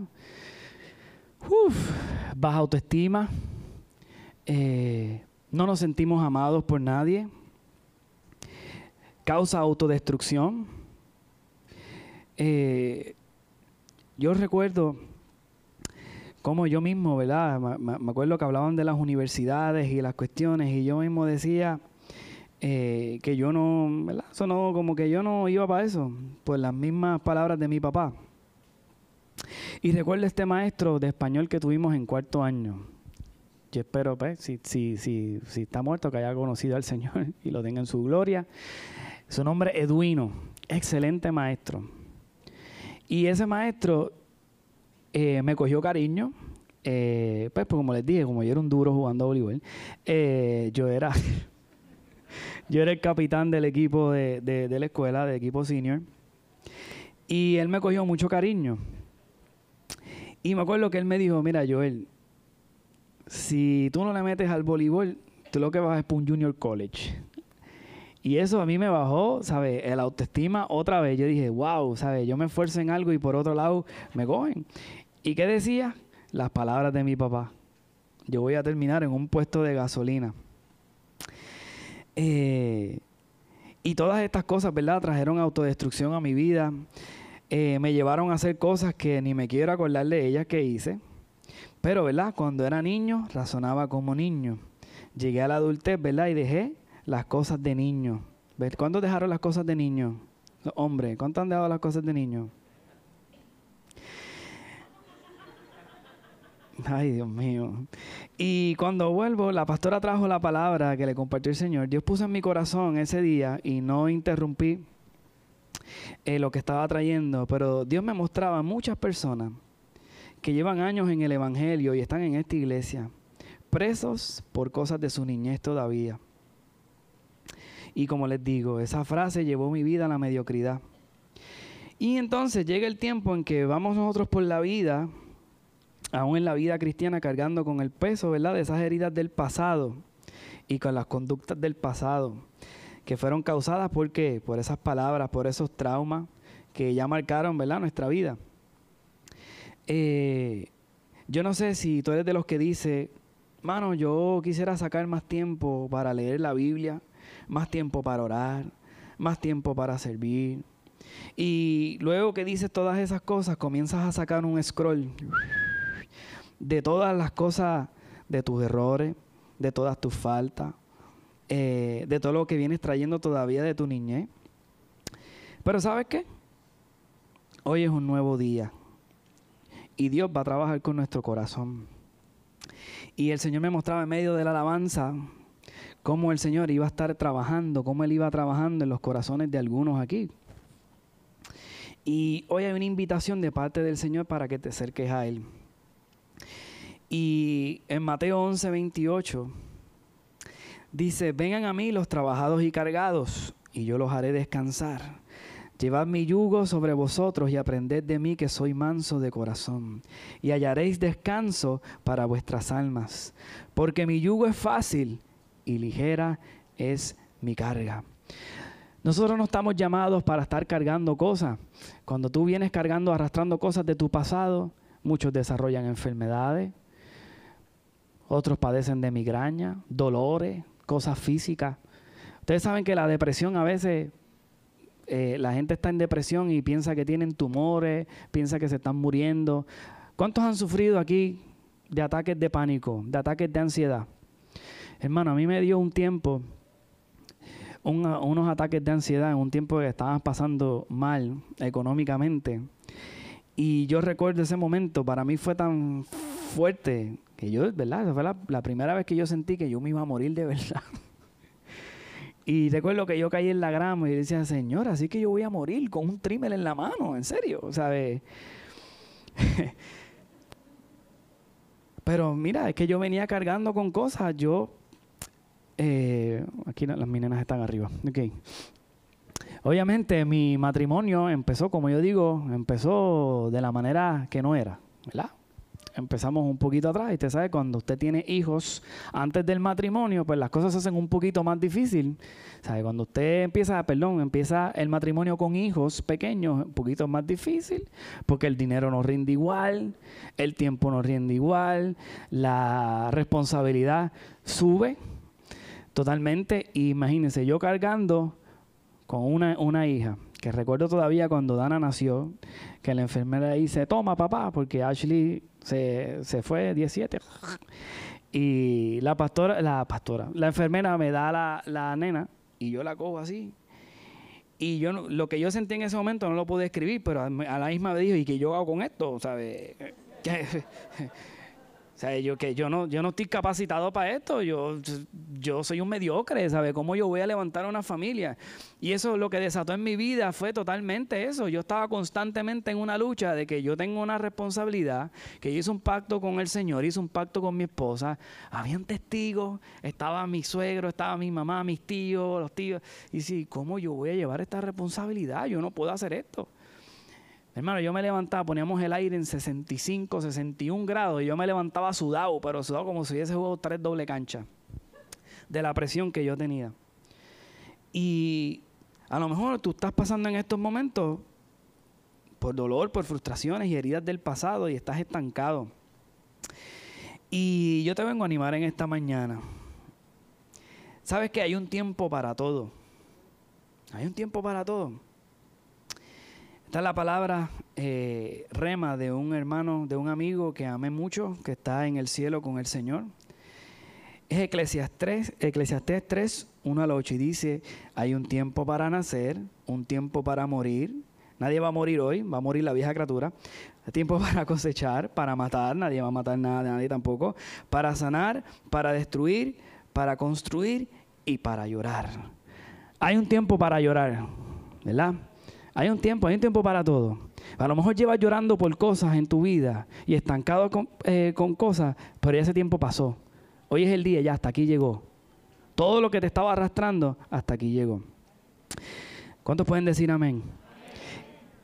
baja autoestima, eh, no nos sentimos amados por nadie, causa autodestrucción. Eh, yo recuerdo como yo mismo, ¿verdad? Me, acuerdo que hablaban de las universidades y las cuestiones y yo mismo decía, eh, que yo no, ¿verdad? Eso como que yo no iba para eso, pues las mismas palabras de mi papá. Y recuerdo este maestro de español que tuvimos en cuarto año. Yo espero, pues, si, si, si, si está muerto, que haya conocido al Señor y lo tenga en su gloria. Su nombre Eduino, excelente maestro. Y ese maestro eh, me cogió cariño, eh, pues, pues, como les dije, como yo era un duro jugando a voleibol, yo era yo era el capitán del equipo de, de, la escuela, del equipo senior. Y él me cogió mucho cariño. Y me acuerdo que él me dijo, mira Joel, si tú no le metes al voleibol, tú lo que vas es para un junior college. Y eso a mí me bajó, ¿sabes? El autoestima otra vez. Yo dije, wow, ¿sabes? Yo me esfuerzo en algo y por otro lado me cogen. ¿Y qué decía? Las palabras de mi papá. Yo voy a terminar en un puesto de gasolina. Eh, y todas estas cosas, ¿verdad? Trajeron autodestrucción a mi vida. Eh, me llevaron a hacer cosas que ni me quiero acordar de ellas que hice. Pero, ¿verdad? Cuando era niño, razonaba como niño. Llegué a la adultez, ¿verdad? Y dejé las cosas de niño. ¿Cuándo dejaron las cosas de niño? Hombre, ¿cuánto han dejado las cosas de niño? Ay, Dios mío. Y cuando vuelvo, la pastora trajo la palabra que le compartió el Señor. Dios puso en mi corazón ese día y no interrumpí eh, lo que estaba trayendo, pero Dios me mostraba muchas personas que llevan años en el Evangelio y están en esta iglesia, presos por cosas de su niñez todavía. Y como les digo, esa frase llevó mi vida a la mediocridad. Y entonces llega el tiempo en que vamos nosotros por la vida aún en la vida cristiana, cargando con el peso, ¿verdad?, de esas heridas del pasado y con las conductas del pasado que fueron causadas por qué? Por esas palabras, por esos traumas que ya marcaron, ¿verdad? Nuestra vida. Eh, yo no sé si tú eres de los que dice, mano, yo quisiera sacar más tiempo para leer la Biblia, más tiempo para orar, más tiempo para servir. Y luego que dices todas esas cosas, comienzas a sacar un scroll de todas las cosas, de tus errores, de todas tus faltas, eh, de todo lo que vienes trayendo todavía de tu niñez. Pero ¿sabes qué? Hoy es un nuevo día y Dios va a trabajar con nuestro corazón. Y el Señor me mostraba en medio de la alabanza cómo el Señor iba a estar trabajando, cómo Él iba trabajando en los corazones de algunos aquí. Y hoy hay una invitación de parte del Señor para que te acerques a Él. Y en Mateo 11, 28 dice, vengan a mí los trabajados y cargados, y yo los haré descansar. Llevad mi yugo sobre vosotros y aprended de mí que soy manso de corazón, y hallaréis descanso para vuestras almas, porque mi yugo es fácil y ligera es mi carga. Nosotros no estamos llamados para estar cargando cosas. Cuando tú vienes cargando, arrastrando cosas de tu pasado, muchos desarrollan enfermedades, otros padecen de migraña, dolores, cosas físicas. Ustedes saben que la depresión a veces eh, la gente está en depresión y piensa que tienen tumores, piensa que se están muriendo. ¿Cuántos han sufrido aquí de ataques de pánico, de ataques de ansiedad? Hermano, a mí me dio un tiempo, unos ataques de ansiedad en un tiempo que estaban pasando mal económicamente. Y yo recuerdo ese momento, para mí fue tan fuerte que yo, ¿verdad? Esa fue la primera vez que yo sentí que yo me iba a morir de verdad. Y recuerdo que yo caí en la grama y decía, Señor, así que yo voy a morir con un trimmer en la mano, en serio, ¿sabes? Pero mira, es que yo venía cargando con cosas. Yo, eh, aquí las minenas están arriba. Okay. Obviamente mi matrimonio empezó, como yo digo, empezó de la manera que no era, ¿verdad? Empezamos un poquito atrás y usted sabe, cuando usted tiene hijos antes del matrimonio, pues las cosas se hacen un poquito más difícil. ¿Sabe? Cuando usted empieza, perdón, empieza el matrimonio con hijos pequeños, un poquito más difícil, porque el dinero no rinde igual, el tiempo no rinde igual, la responsabilidad sube totalmente. Imagínense, yo cargando con una, una hija, que recuerdo todavía cuando Dana nació, que la enfermera dice, toma papá, porque Ashley se, se fue 17. Y la pastora, la pastora, la enfermera me da la, la nena y yo la cojo así. Y yo lo que yo sentí en ese momento no lo pude escribir, pero a, la misma vez dijo, ¿y qué yo hago con esto? ¿Sabes? O sea, yo que yo no, yo no estoy capacitado para esto, yo, yo soy un mediocre, ¿sabes? ¿Cómo yo voy a levantar una familia? Y eso lo que desató en mi vida fue totalmente eso. Yo estaba constantemente en una lucha de que yo tengo una responsabilidad, que yo hice un pacto con el Señor, hice un pacto con mi esposa, habían testigos, estaba mi suegro, estaba mi mamá, mis tíos, los tíos. Y sí, ¿cómo yo voy a llevar esta responsabilidad? Yo no puedo hacer esto. Hermano, yo me levantaba, poníamos el aire en 65, 61 grados y yo me levantaba sudado, pero sudado como si hubiese jugado tres doble cancha de la presión que yo tenía. Y a lo mejor tú estás pasando en estos momentos por dolor, por frustraciones y heridas del pasado y estás estancado. Y yo te vengo a animar en esta mañana. Sabes que hay un tiempo para todo. Hay un tiempo para todo. Está la palabra eh, rema de un hermano, de un amigo que amé mucho, que está en el cielo con el Señor. Es Eclesiastes 3, Eclesiastes 3, 1 al 8 y dice, hay un tiempo para nacer, un tiempo para morir. Nadie va a morir hoy, va a morir la vieja criatura. Hay tiempo para cosechar, para matar, nadie va a matar nada de nadie tampoco. Para sanar, para destruir, para construir y para llorar. Hay un tiempo para llorar, ¿verdad? Hay un tiempo, hay un tiempo para todo. A lo mejor llevas llorando por cosas en tu vida y estancado con, eh, cosas, pero ese tiempo pasó. Hoy es el día, ya hasta aquí llegó. Todo lo que te estaba arrastrando, hasta aquí llegó. ¿Cuántos pueden decir amén?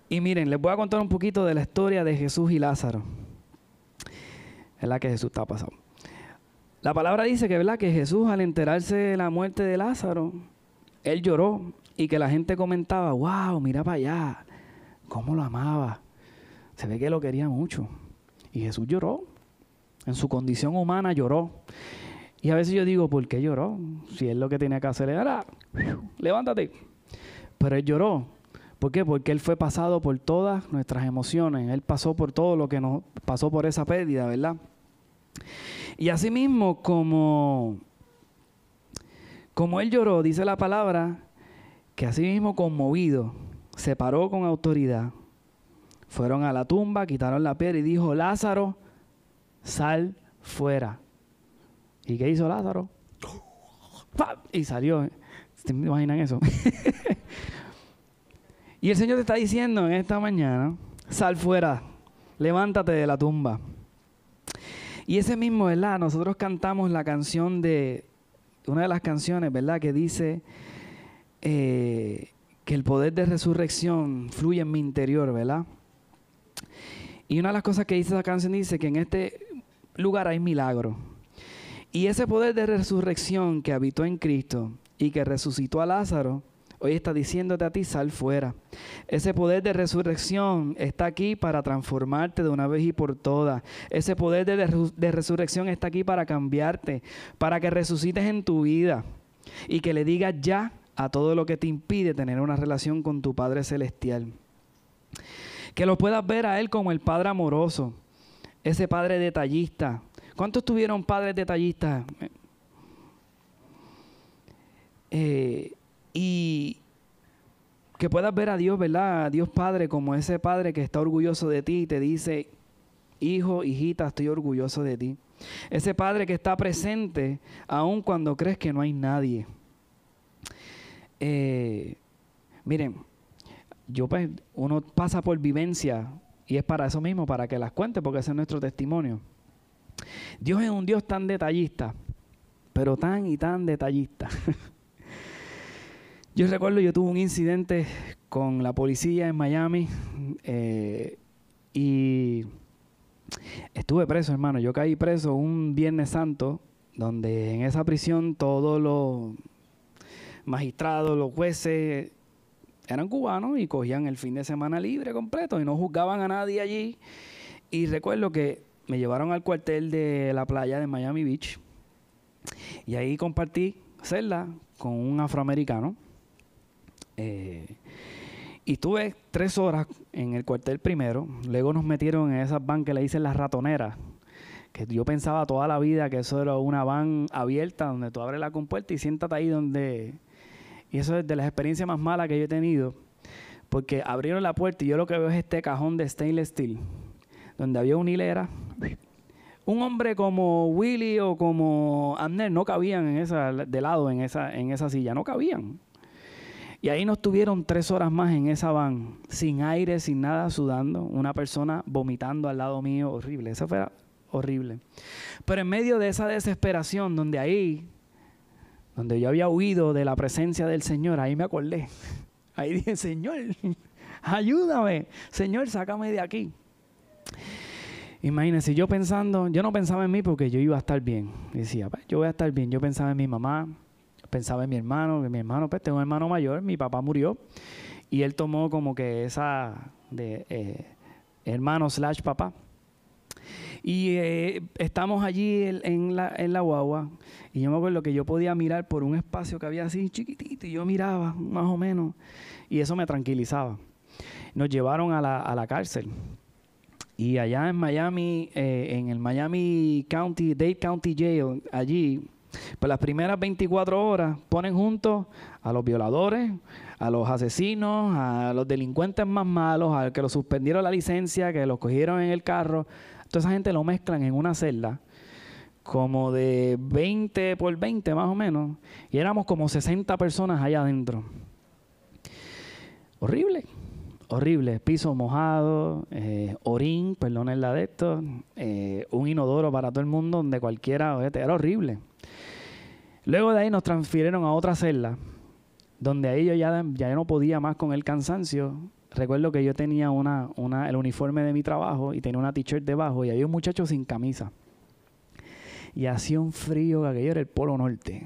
Y miren, les voy a contar un poquito de la historia de Jesús y Lázaro. Es la que Jesús está pasando. La palabra dice que, ¿verdad? que Jesús al enterarse de la muerte de Lázaro, él lloró y que la gente comentaba, wow, mira para allá, cómo lo amaba. Se ve que lo quería mucho. Y Jesús lloró. En su condición humana lloró. Y a veces yo digo, ¿por qué lloró? Si él lo que tenía que hacer era, levántate. Pero él lloró. ¿Por qué? Porque él fue pasado por todas nuestras emociones. Él pasó por todo lo que nos pasó por esa pérdida, ¿verdad? Y asimismo, como, como él lloró, dice la palabra, que asimismo conmovido, se paró con autoridad. Fueron a la tumba, quitaron la piedra y dijo, Lázaro, sal fuera. ¿Y qué hizo Lázaro? Y salió. ¿Se imaginan eso? y el Señor te está diciendo en esta mañana, sal fuera, levántate de la tumba. Y ese mismo, ¿verdad? Nosotros cantamos la canción de, una de las canciones, ¿verdad? Que dice eh, que el poder de resurrección fluye en mi interior, ¿verdad? Y una de las cosas que dice esa canción dice que en este lugar hay milagro. Y ese poder de resurrección que habitó en Cristo y que resucitó a Lázaro, hoy está diciéndote a ti, sal fuera. Ese poder de resurrección está aquí para transformarte de una vez y por todas. Ese poder de, de, resurrección está aquí para cambiarte, para que resucites en tu vida y que le digas ya a todo lo que te impide tener una relación con tu Padre Celestial. Que lo puedas ver a Él como el Padre amoroso, ese Padre detallista, ¿Cuántos tuvieron padres detallistas? Eh, y que puedas ver a Dios, ¿verdad? A Dios Padre como ese Padre que está orgulloso de ti y te dice, hijo, hijita, estoy orgulloso de ti. Ese Padre que está presente aun cuando crees que no hay nadie. Eh, miren, yo pues, uno pasa por vivencia y es para eso mismo, para que las cuente, porque ese es nuestro testimonio. Dios es un Dios tan detallista, pero tan y tan detallista. yo recuerdo, yo tuve un incidente con la policía en Miami eh, y estuve preso, hermano. Yo caí preso un Viernes Santo, donde en esa prisión todos los magistrados, los jueces eran cubanos y cogían el fin de semana libre completo y no juzgaban a nadie allí. Y recuerdo que me llevaron al cuartel de la playa de Miami Beach y ahí compartí celda con un afroamericano. Eh, y estuve tres horas en el cuartel primero. Luego nos metieron en esas van que le dicen las ratoneras. Que yo pensaba toda la vida que eso era una van abierta donde tú abres la compuerta y siéntate ahí donde. Y eso es de las experiencias más malas que yo he tenido. Porque abrieron la puerta y yo lo que veo es este cajón de stainless steel donde había una hilera. Un hombre como Willy o como Amner no cabían en esa, de lado en esa, en esa silla, no cabían. Y ahí nos tuvieron tres horas más en esa van, sin aire, sin nada, sudando, una persona vomitando al lado mío, horrible, eso fue horrible. Pero en medio de esa desesperación, donde ahí, donde yo había huido de la presencia del Señor, ahí me acordé. Ahí dije, Señor, ayúdame, Señor, sácame de aquí. Imagínense, yo pensando, yo no pensaba en mí porque yo iba a estar bien. decía, pues, yo voy a estar bien. Yo pensaba en mi mamá, pensaba en mi hermano, que mi hermano, pues tengo un hermano mayor, mi papá murió. Y él tomó como que esa de eh, hermano slash papá. Y eh, estamos allí en, la, en la guagua. Y yo me acuerdo que yo podía mirar por un espacio que había así chiquitito. Y yo miraba más o menos. Y eso me tranquilizaba. Nos llevaron a la, a la cárcel. Y allá en Miami, eh, en el Miami County, Dade County Jail, allí, pues las primeras 24 horas ponen juntos a los violadores, a los asesinos, a los delincuentes más malos, al que los suspendieron la licencia, que los cogieron en el carro. Toda esa gente lo mezclan en una celda como de 20 por 20 más o menos, y éramos como 60 personas allá adentro. Horrible horrible, piso mojado, eh, orín, perdón de esto, eh, un inodoro para todo el mundo donde cualquiera, era horrible. Luego de ahí nos transfirieron a otra celda, donde ahí yo ya, ya no podía más con el cansancio. Recuerdo que yo tenía una, el uniforme de mi trabajo y tenía una t-shirt debajo y había un muchacho sin camisa. Y hacía un frío, aquello era el Polo Norte.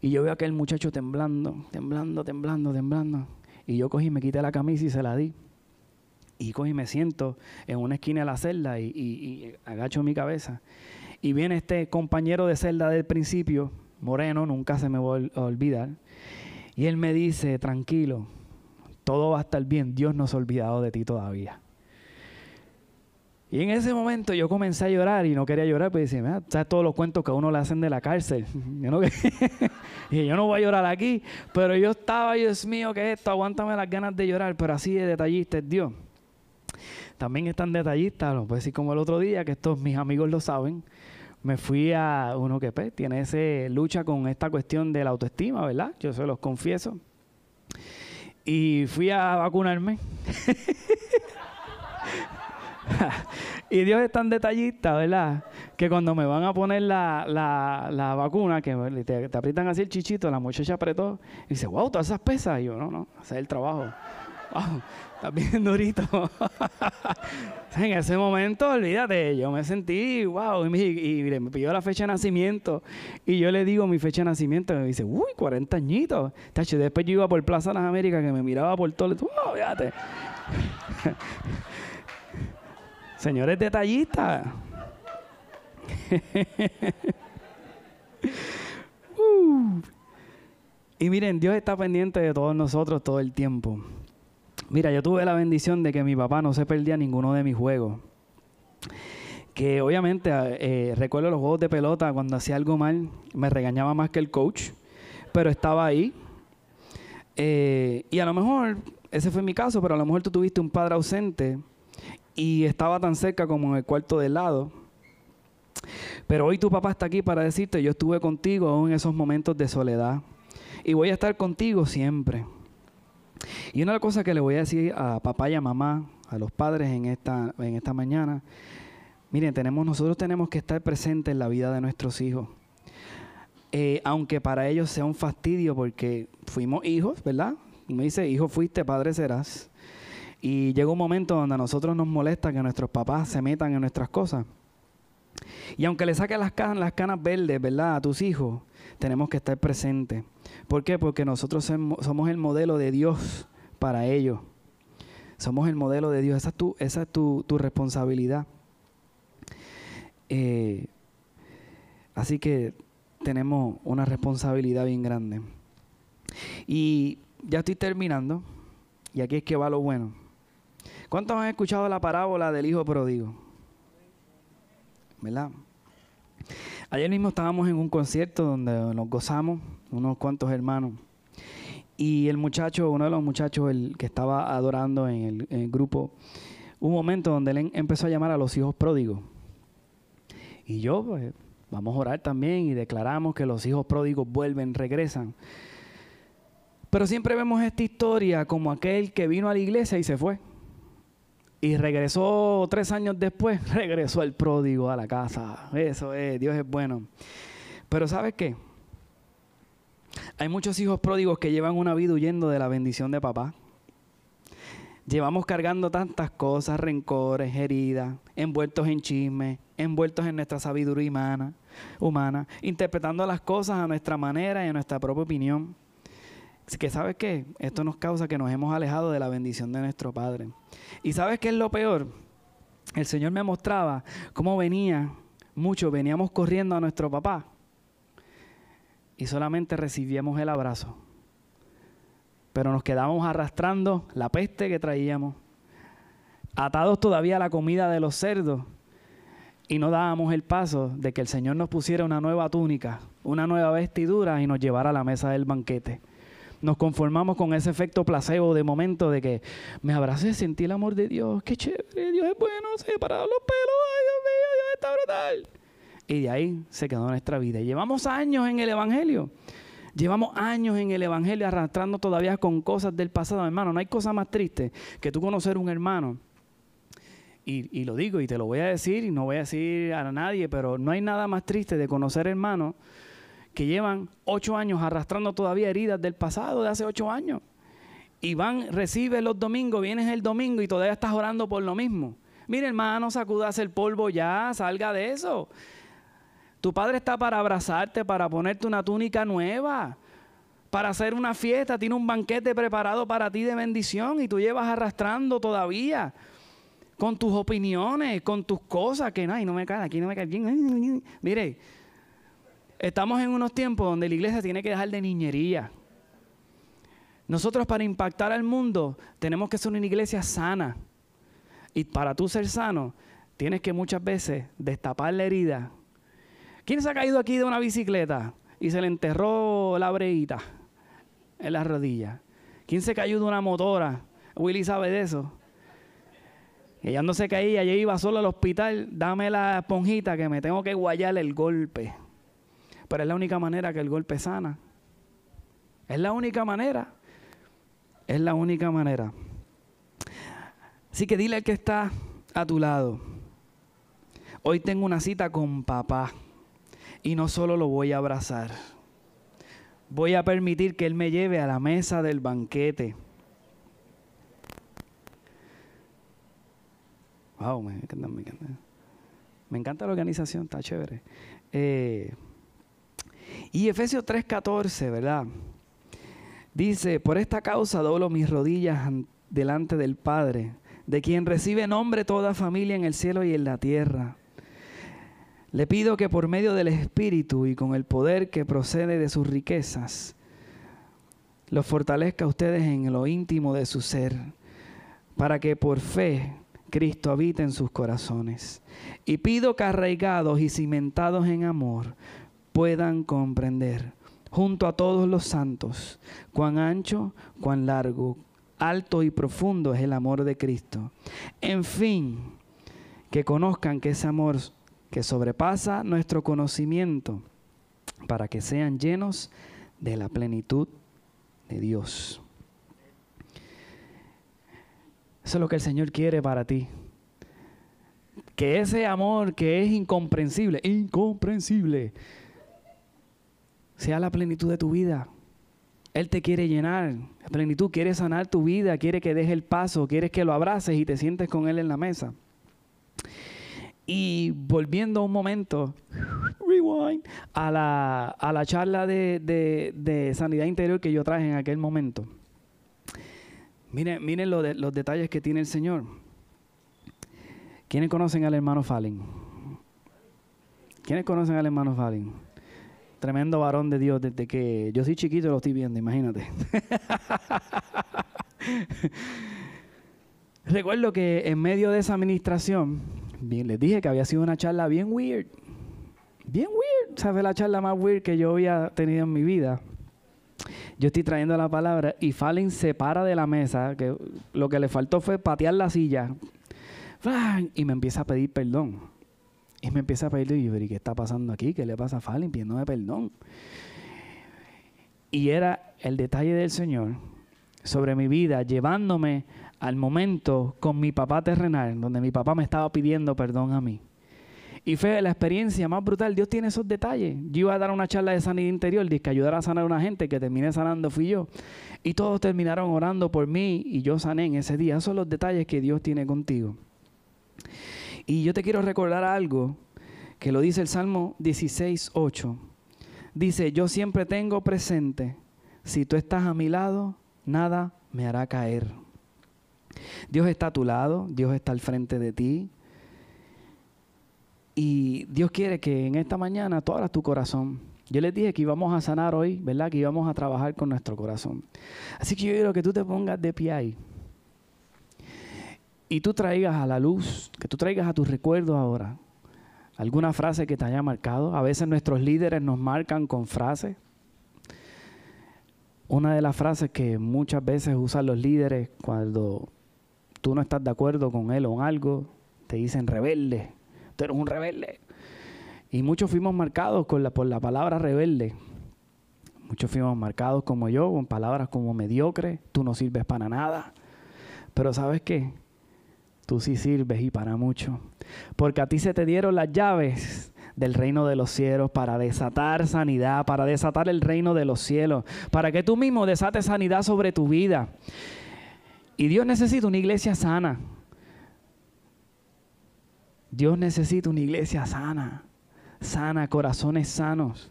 Y yo veo a aquel muchacho temblando, temblando, temblando, temblando. Y yo cogí, me quité la camisa y se la di. Y cogí, me siento en una esquina de la celda y, y agacho mi cabeza. Y viene este compañero de celda del principio, moreno, nunca se me va a olvidar. Y él me dice, tranquilo, todo va a estar bien, Dios no se ha olvidado de ti todavía. Y en ese momento yo comencé a llorar y no quería llorar, pues decía, ¿sabes todos los cuentos que a uno le hacen de la cárcel? y yo no voy a llorar aquí, pero yo estaba, Dios mío, ¿qué es esto? Aguántame las ganas de llorar, pero así de detallista es Dios. También están detallistas, lo puedo decir como el otro día, que estos mis amigos lo saben. Me fui a uno que pues, tiene esa lucha con esta cuestión de la autoestima, ¿verdad? Yo se los confieso. Y fui a vacunarme. y Dios es tan detallista, ¿verdad? Que cuando me van a poner la, la, vacuna, que te, te, aprietan así el chichito, la muchacha apretó y dice, wow, todas esas pesas. Y yo, no, no, hacer el trabajo. Estás bien durito. en ese momento, olvídate, yo me sentí, wow, y me, me, pidió la fecha de nacimiento. Y yo le digo mi fecha de nacimiento, y me dice, uy, 40 añitos. Tacho, después yo iba por Plaza de las Américas, que me miraba por todo, wow, fíjate. Señores detallistas. Uh. Y miren, Dios está pendiente de todos nosotros todo el tiempo. Mira, yo tuve la bendición de que mi papá no se perdía ninguno de mis juegos. Que obviamente eh, recuerdo los juegos de pelota, cuando hacía algo mal, me regañaba más que el coach, pero estaba ahí. Eh, y a lo mejor, ese fue mi caso, pero a lo mejor tú tuviste un padre ausente y estaba tan cerca como en el cuarto del lado. Pero hoy tu papá está aquí para decirte, yo estuve contigo en esos momentos de soledad y voy a estar contigo siempre. Y una cosa que le voy a decir a papá y a mamá, a los padres en esta, en esta mañana, miren, tenemos, nosotros tenemos que estar presentes en la vida de nuestros hijos. Eh, aunque para ellos sea un fastidio porque fuimos hijos, ¿verdad? Me dice, hijo fuiste, padre serás. Y llega un momento donde a nosotros nos molesta que nuestros papás se metan en nuestras cosas. Y aunque le saques las, canas, las canas verdes, ¿verdad? A tus hijos, tenemos que estar presentes. ¿Por qué? Porque nosotros somos el modelo de Dios para ellos. Somos el modelo de Dios. Esa es tu, esa es tu, responsabilidad. Eh, así que tenemos una responsabilidad bien grande. Y ya estoy terminando. Y aquí es que va lo bueno. ¿Cuántos han escuchado la parábola del hijo pródigo? ¿Verdad? Ayer mismo estábamos en un concierto donde nos gozamos, unos cuantos hermanos. Y el muchacho, uno de los muchachos el que estaba adorando en el, grupo, un momento donde él em, empezó a llamar a los hijos pródigos. Y yo, pues, vamos a orar también y declaramos que los hijos pródigos vuelven, regresan. Pero siempre vemos esta historia como aquel que vino a la iglesia y se fue. Y regresó tres años después, regresó el pródigo a la casa. Eso es, Dios es bueno. Pero ¿sabes qué? Hay muchos hijos pródigos que llevan una vida huyendo de la bendición de papá. Llevamos cargando tantas cosas, rencores, heridas, envueltos en chismes, envueltos en nuestra sabiduría humana, humana, interpretando las cosas a nuestra manera y a nuestra propia opinión. Que sabes qué? Esto nos causa que nos hemos alejado de la bendición de nuestro Padre. Y sabes qué es lo peor? El Señor me mostraba cómo venía, mucho, veníamos corriendo a nuestro papá y solamente recibíamos el abrazo. Pero nos quedábamos arrastrando la peste que traíamos, atados todavía a la comida de los cerdos y no dábamos el paso de que el Señor nos pusiera una nueva túnica, una nueva vestidura y nos llevara a la mesa del banquete nos conformamos con ese efecto placebo de momento de que me abracé, sentí el amor de Dios, qué chévere, Dios es bueno, se pararon los pelos, ay Dios mío, Dios está brutal. Y de ahí se quedó nuestra vida. Y llevamos años en el Evangelio. Llevamos años en el Evangelio arrastrando todavía con cosas del pasado, hermano. No hay cosa más triste que tú conocer un hermano. Y, lo digo y te lo voy a decir y no voy a decir a nadie, pero no hay nada más triste de conocer hermanos que llevan ocho años arrastrando todavía heridas del pasado de hace ocho años. Y van, recibes los domingos, vienes el domingo y todavía estás orando por lo mismo. Mire, hermano, sacúdase el polvo ya, salga de eso. Tu padre está para abrazarte, para ponerte una túnica nueva, para hacer una fiesta, tiene un banquete preparado para ti de bendición y tú llevas arrastrando todavía con tus opiniones, con tus cosas, que no, no me cae, aquí no me cae bien. Mire, estamos en unos tiempos donde la iglesia tiene que dejar de niñería. Nosotros para impactar al mundo tenemos que ser una iglesia sana. Y para tú ser sano, tienes que muchas veces destapar la herida. ¿Quién se ha caído aquí de una bicicleta y se le enterró la breita en la rodilla? ¿Quién se cayó de una motora? Willy sabe de eso. Ella no se caía, ella iba solo al hospital, dame la esponjita que me tengo que guayar el golpe. Pero es la única manera que el golpe sana. Es la única manera. Es la única manera. Así que dile al que está a tu lado, hoy tengo una cita con papá y no solo lo voy a abrazar, voy a permitir que él me lleve a la mesa del banquete. Wow, me encanta, me encanta. Me encanta la organización, está chévere. Eh, y Efesios 3:14, ¿verdad? Dice, por esta causa doblo mis rodillas delante del Padre, de quien recibe nombre toda familia en el cielo y en la tierra. Le pido que por medio del Espíritu y con el poder que procede de sus riquezas, los fortalezca a ustedes en lo íntimo de su ser, para que por fe Cristo habite en sus corazones. Y pido que arraigados y cimentados en amor puedan comprender junto a todos los santos, cuán ancho, cuán largo, alto y profundo es el amor de Cristo. En fin, que conozcan que ese amor que sobrepasa nuestro conocimiento, para que sean llenos de la plenitud de Dios. Eso es lo que el Señor quiere para ti. Que ese amor que es incomprensible, incomprensible, sea la plenitud de tu vida. Él te quiere llenar. La plenitud quiere sanar tu vida, quiere que deje el paso, quiere que lo abraces y te sientes con Él en la mesa. Y volviendo un momento, rewind, a la, a la charla de, de, sanidad interior que yo traje en aquel momento. Miren, miren lo los detalles que tiene el Señor. ¿Quiénes conocen al hermano Falling? ¿Quiénes conocen al hermano Falling? Tremendo varón de Dios desde que yo soy chiquito lo estoy viendo, imagínate. Recuerdo que en medio de esa administración, bien, les dije que había sido una charla bien weird. Bien weird. ¿Sabes la charla más weird que yo había tenido en mi vida? Yo estoy trayendo la palabra y Fallen se para de la mesa, que lo que le faltó fue patear la silla. Y me empieza a pedir perdón. Y me empieza a pedir, y yo, ¿qué está pasando aquí? ¿Qué le pasa a Fallen pidiéndome perdón? Y era el detalle del Señor sobre mi vida, llevándome al momento con mi papá terrenal, donde mi papá me estaba pidiendo perdón a mí. Y fue la experiencia más brutal. Dios tiene esos detalles. Yo iba a dar una charla de sanidad interior, que ayudar a sanar a una gente, que terminé sanando fui yo. Y todos terminaron orando por mí y yo sané en ese día. Esos son los detalles que Dios tiene contigo. Y yo te quiero recordar algo que lo dice el Salmo 16, 8. Dice, yo siempre tengo presente, si tú estás a mi lado, nada me hará caer. Dios está a tu lado, Dios está al frente de ti. Y Dios quiere que en esta mañana tú abras tu corazón. Yo les dije que íbamos a sanar hoy, ¿verdad? Que íbamos a trabajar con nuestro corazón. Así que yo quiero que tú te pongas de pie ahí y tú traigas a la luz, que tú traigas a tus recuerdos ahora alguna frase que te haya marcado. A veces nuestros líderes nos marcan con frases. Una de las frases que muchas veces usan los líderes cuando tú no estás de acuerdo con él o en algo, te dicen rebelde, tú eres un rebelde. Y muchos fuimos marcados con la, por la palabra rebelde. Muchos fuimos marcados como yo, con palabras como mediocre, tú no sirves para nada. Pero ¿sabes qué? tú sí sirves y para mucho. Porque a ti se te dieron las llaves del reino de los cielos para desatar sanidad, para desatar el reino de los cielos, para que tú mismo desates sanidad sobre tu vida. Y Dios necesita una iglesia sana. Dios necesita una iglesia sana, sana, corazones sanos.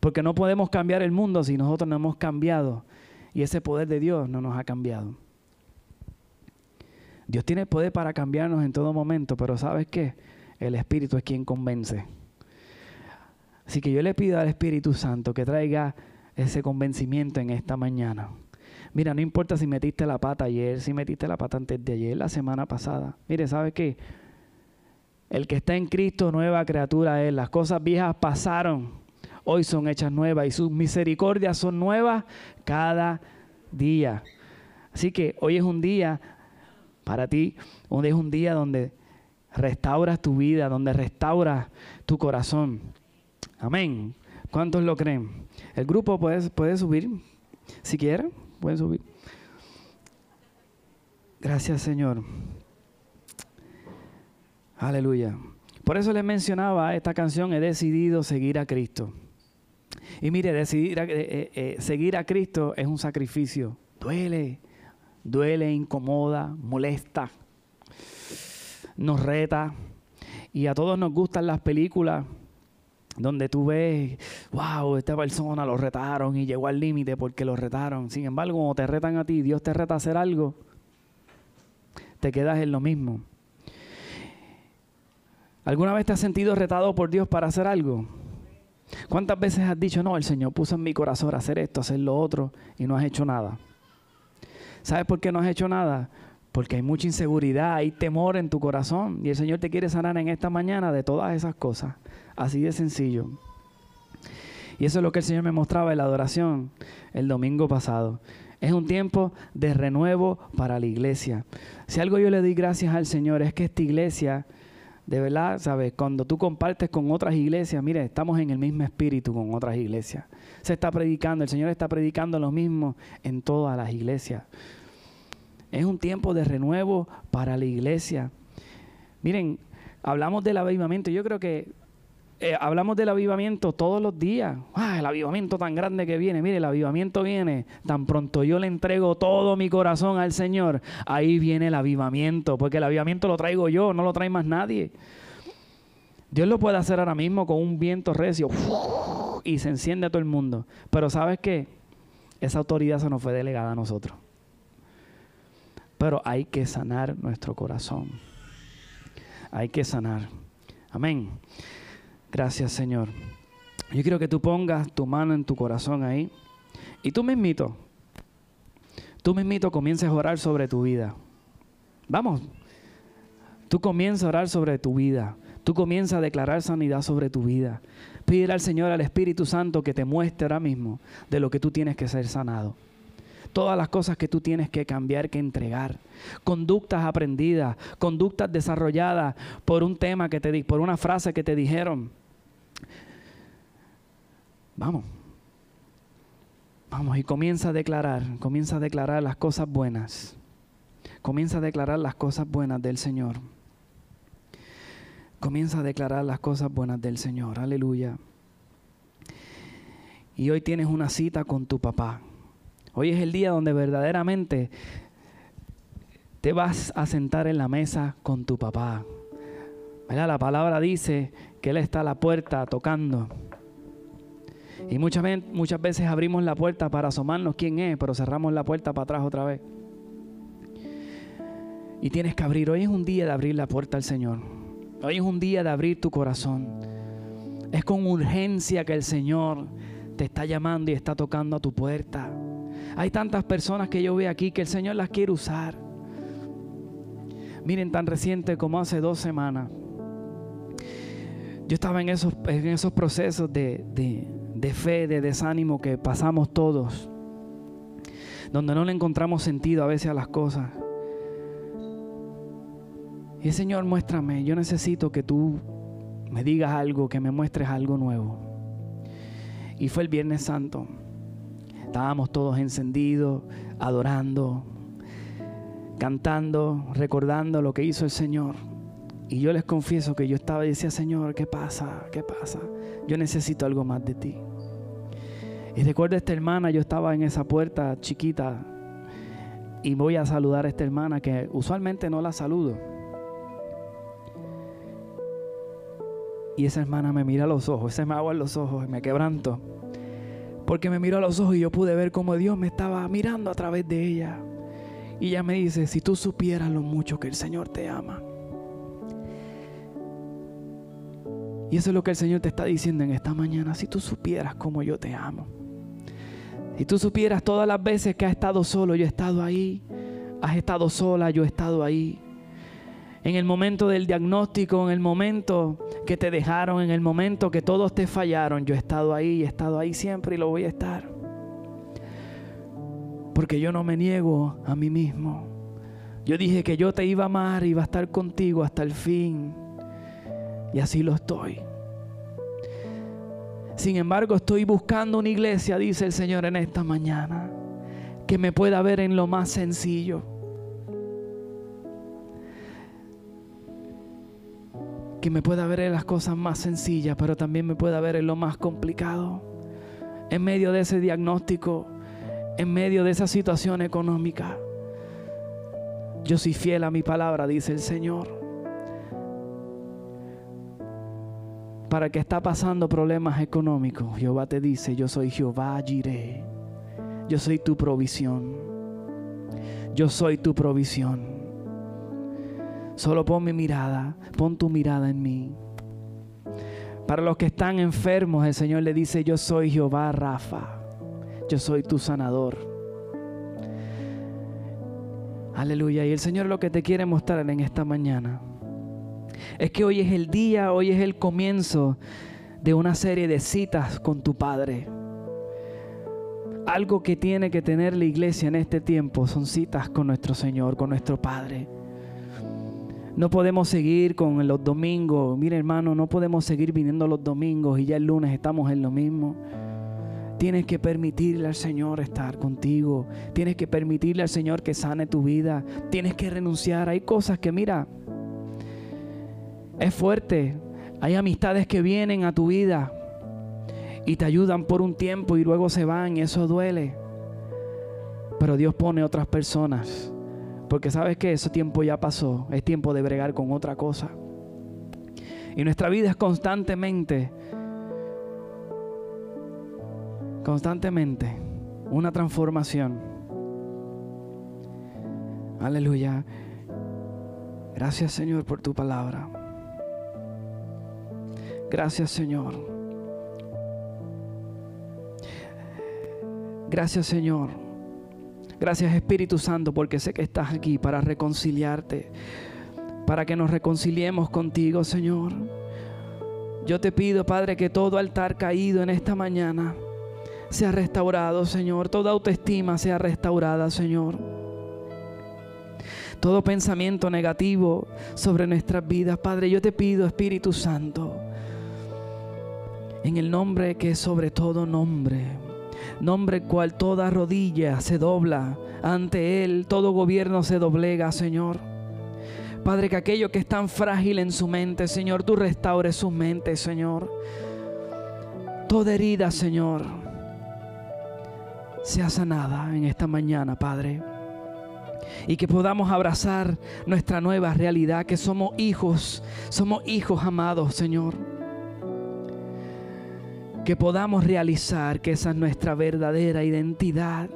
Porque no podemos cambiar el mundo si nosotros no hemos cambiado. Y ese poder de Dios no nos ha cambiado. Dios tiene poder para cambiarnos en todo momento, pero ¿sabes qué? El Espíritu es quien convence. Así que yo le pido al Espíritu Santo que traiga ese convencimiento en esta mañana. Mira, no importa si metiste la pata ayer, si metiste la pata antes de ayer, la semana pasada. Mire, ¿sabes qué? El que está en Cristo, nueva criatura es. Las cosas viejas pasaron, hoy son hechas nuevas y sus misericordias son nuevas cada día. Así que hoy es un día para ti, hoy es un día donde restauras tu vida, donde restauras tu corazón. Amén. ¿Cuántos lo creen? El grupo puede, puede subir, si quieren, pueden subir. Gracias Señor. Aleluya. Por eso les mencionaba esta canción, he decidido seguir a Cristo. Y mire, decidir eh, eh, eh, seguir a Cristo es un sacrificio. Duele, duele, incomoda, molesta, nos reta. Y a todos nos gustan las películas donde tú ves, wow, esta persona lo retaron y llegó al límite porque lo retaron. Sin embargo, cuando te retan a ti, Dios te reta a hacer algo, te quedas en lo mismo. ¿Alguna vez te has sentido retado por Dios para hacer algo? ¿Cuántas veces has dicho, no, el Señor puso en mi corazón hacer esto, hacer lo otro, y no has hecho nada? ¿Sabes por qué no has hecho nada? Porque hay mucha inseguridad, hay temor en tu corazón, y el Señor te quiere sanar en esta mañana de todas esas cosas. Así de sencillo. Y eso es lo que el Señor me mostraba en la adoración el domingo pasado. Es un tiempo de renuevo para la iglesia. Si algo yo le doy gracias al Señor es que esta iglesia de verdad, ¿sabes? Cuando tú compartes con otras iglesias, mire, estamos en el mismo espíritu con otras iglesias. Se está predicando, el Señor está predicando lo mismo en todas las iglesias. Es un tiempo de renuevo para la iglesia. Miren, hablamos del avivamiento. Yo creo que eh, hablamos del avivamiento todos los días. Ah, el avivamiento tan grande que viene. Mire, el avivamiento viene. Tan pronto yo le entrego todo mi corazón al Señor, ahí viene el avivamiento. Porque el avivamiento lo traigo yo, no lo trae más nadie. Dios lo puede hacer ahora mismo con un viento recio y se enciende todo el mundo. Pero ¿sabes qué? Esa autoridad se nos fue delegada a nosotros. Pero hay que sanar nuestro corazón. Hay que sanar. Amén. Gracias, Señor. Yo quiero que tú pongas tu mano en tu corazón ahí. Y tú mismito, tú mismito comiences a orar sobre tu vida. Vamos, tú comienzas a orar sobre tu vida. Tú comienzas a declarar sanidad sobre tu vida. Pídele al Señor, al Espíritu Santo, que te muestre ahora mismo de lo que tú tienes que ser sanado. Todas las cosas que tú tienes que cambiar, que entregar. Conductas aprendidas, conductas desarrolladas por un tema que te di, por una frase que te dijeron Vamos. Vamos y comienza a declarar, comienza a declarar las cosas buenas. Comienza a declarar las cosas buenas del Señor. Comienza a declarar las cosas buenas del Señor. Aleluya. Y hoy tienes una cita con tu papá. Hoy es el día donde verdaderamente te vas a sentar en la mesa con tu papá. La palabra dice que Él está a la puerta tocando. Y muchas, muchas veces abrimos la puerta para asomarnos quién es, pero cerramos la puerta para atrás otra vez. Y tienes que abrir. Hoy es un día de abrir la puerta al Señor. Hoy es un día de abrir tu corazón. Es con urgencia que el Señor te está llamando y está tocando a tu puerta. Hay tantas personas que yo veo aquí que el Señor las quiere usar. Miren, tan reciente como hace dos semanas. Yo estaba en esos, procesos de, de fe, de desánimo que pasamos todos, donde no le encontramos sentido a veces a las cosas. Y Señor, muéstrame, yo necesito que tú me digas algo, que me muestres algo nuevo. Y fue el Viernes Santo. Estábamos todos encendidos, adorando, cantando, recordando lo que hizo el Señor. Y yo les confieso que yo estaba y decía, Señor, ¿qué pasa? ¿Qué pasa? Yo necesito algo más de ti. Y recuerdo a esta hermana, yo estaba en esa puerta chiquita y voy a saludar a esta hermana que usualmente no la saludo. Y esa hermana me mira a los ojos, se me agua en los ojos y me quebranto. Porque me miró a los ojos y yo pude ver cómo Dios me estaba mirando a través de ella. Y ella me dice, si tú supieras lo mucho que el Señor te ama. Y eso es lo que el Señor te está diciendo en esta mañana. Si tú supieras cómo yo te amo. Si tú supieras todas las veces que has estado solo, yo he estado ahí. Has estado sola, yo he estado ahí en el momento del diagnóstico, en el momento que te dejaron, en el momento que todos te fallaron, yo he estado ahí, he estado ahí siempre y lo voy a estar. Porque yo no me niego a mí mismo. Yo dije que yo te iba a amar iba a estar contigo hasta el fin. Y así lo estoy. Sin embargo, estoy buscando una iglesia, dice el Señor en esta mañana, que me pueda ver en lo más sencillo que me pueda ver en las cosas más sencillas, pero también me pueda ver en lo más complicado. En medio de ese diagnóstico, en medio de esa situación económica. Yo soy fiel a mi palabra, dice el Señor. Para que está pasando problemas económicos, Jehová te dice, yo soy Jehová Jireh. Yo soy tu provisión. Yo soy tu provisión. Solo pon mi mirada, pon tu mirada en mí. Para los que están enfermos, el Señor le dice, yo soy Jehová Rafa, yo soy tu sanador. Aleluya. Y el Señor lo que te quiere mostrar en esta mañana es que hoy es el día, hoy es el comienzo de una serie de citas con tu Padre. Algo que tiene que tener la iglesia en este tiempo son citas con nuestro Señor, con nuestro Padre. No podemos seguir con los domingos. Mire hermano, no podemos seguir viniendo los domingos y ya el lunes estamos en lo mismo. Tienes que permitirle al Señor estar contigo. Tienes que permitirle al Señor que sane tu vida. Tienes que renunciar. Hay cosas que, mira, es fuerte. Hay amistades que vienen a tu vida y te ayudan por un tiempo y luego se van y eso duele. Pero Dios pone otras personas porque sabes que ese tiempo ya pasó, es tiempo de bregar con otra cosa. Y nuestra vida es constantemente, constantemente una transformación. Aleluya. Gracias Señor por tu palabra. Gracias Señor. Gracias Señor Gracias Espíritu Santo porque sé que estás aquí para reconciliarte, para que nos reconciliemos contigo, Señor. Yo te pido, Padre, que todo altar caído en esta mañana sea restaurado, Señor. Toda autoestima sea restaurada, Señor. Todo pensamiento negativo sobre nuestras vidas, Padre, yo te pido, Espíritu Santo, en el nombre que es sobre todo nombre nombre cual toda rodilla se dobla ante Él, todo gobierno se doblega, Señor. Padre, que aquello que es tan frágil en su mente, Señor, tú restaures su mente, Señor. Toda herida, Señor, sea sanada en esta mañana, Padre. Y que podamos abrazar nuestra nueva realidad, que somos hijos, somos hijos amados, Señor que podamos realizar que esa es nuestra verdadera identidad.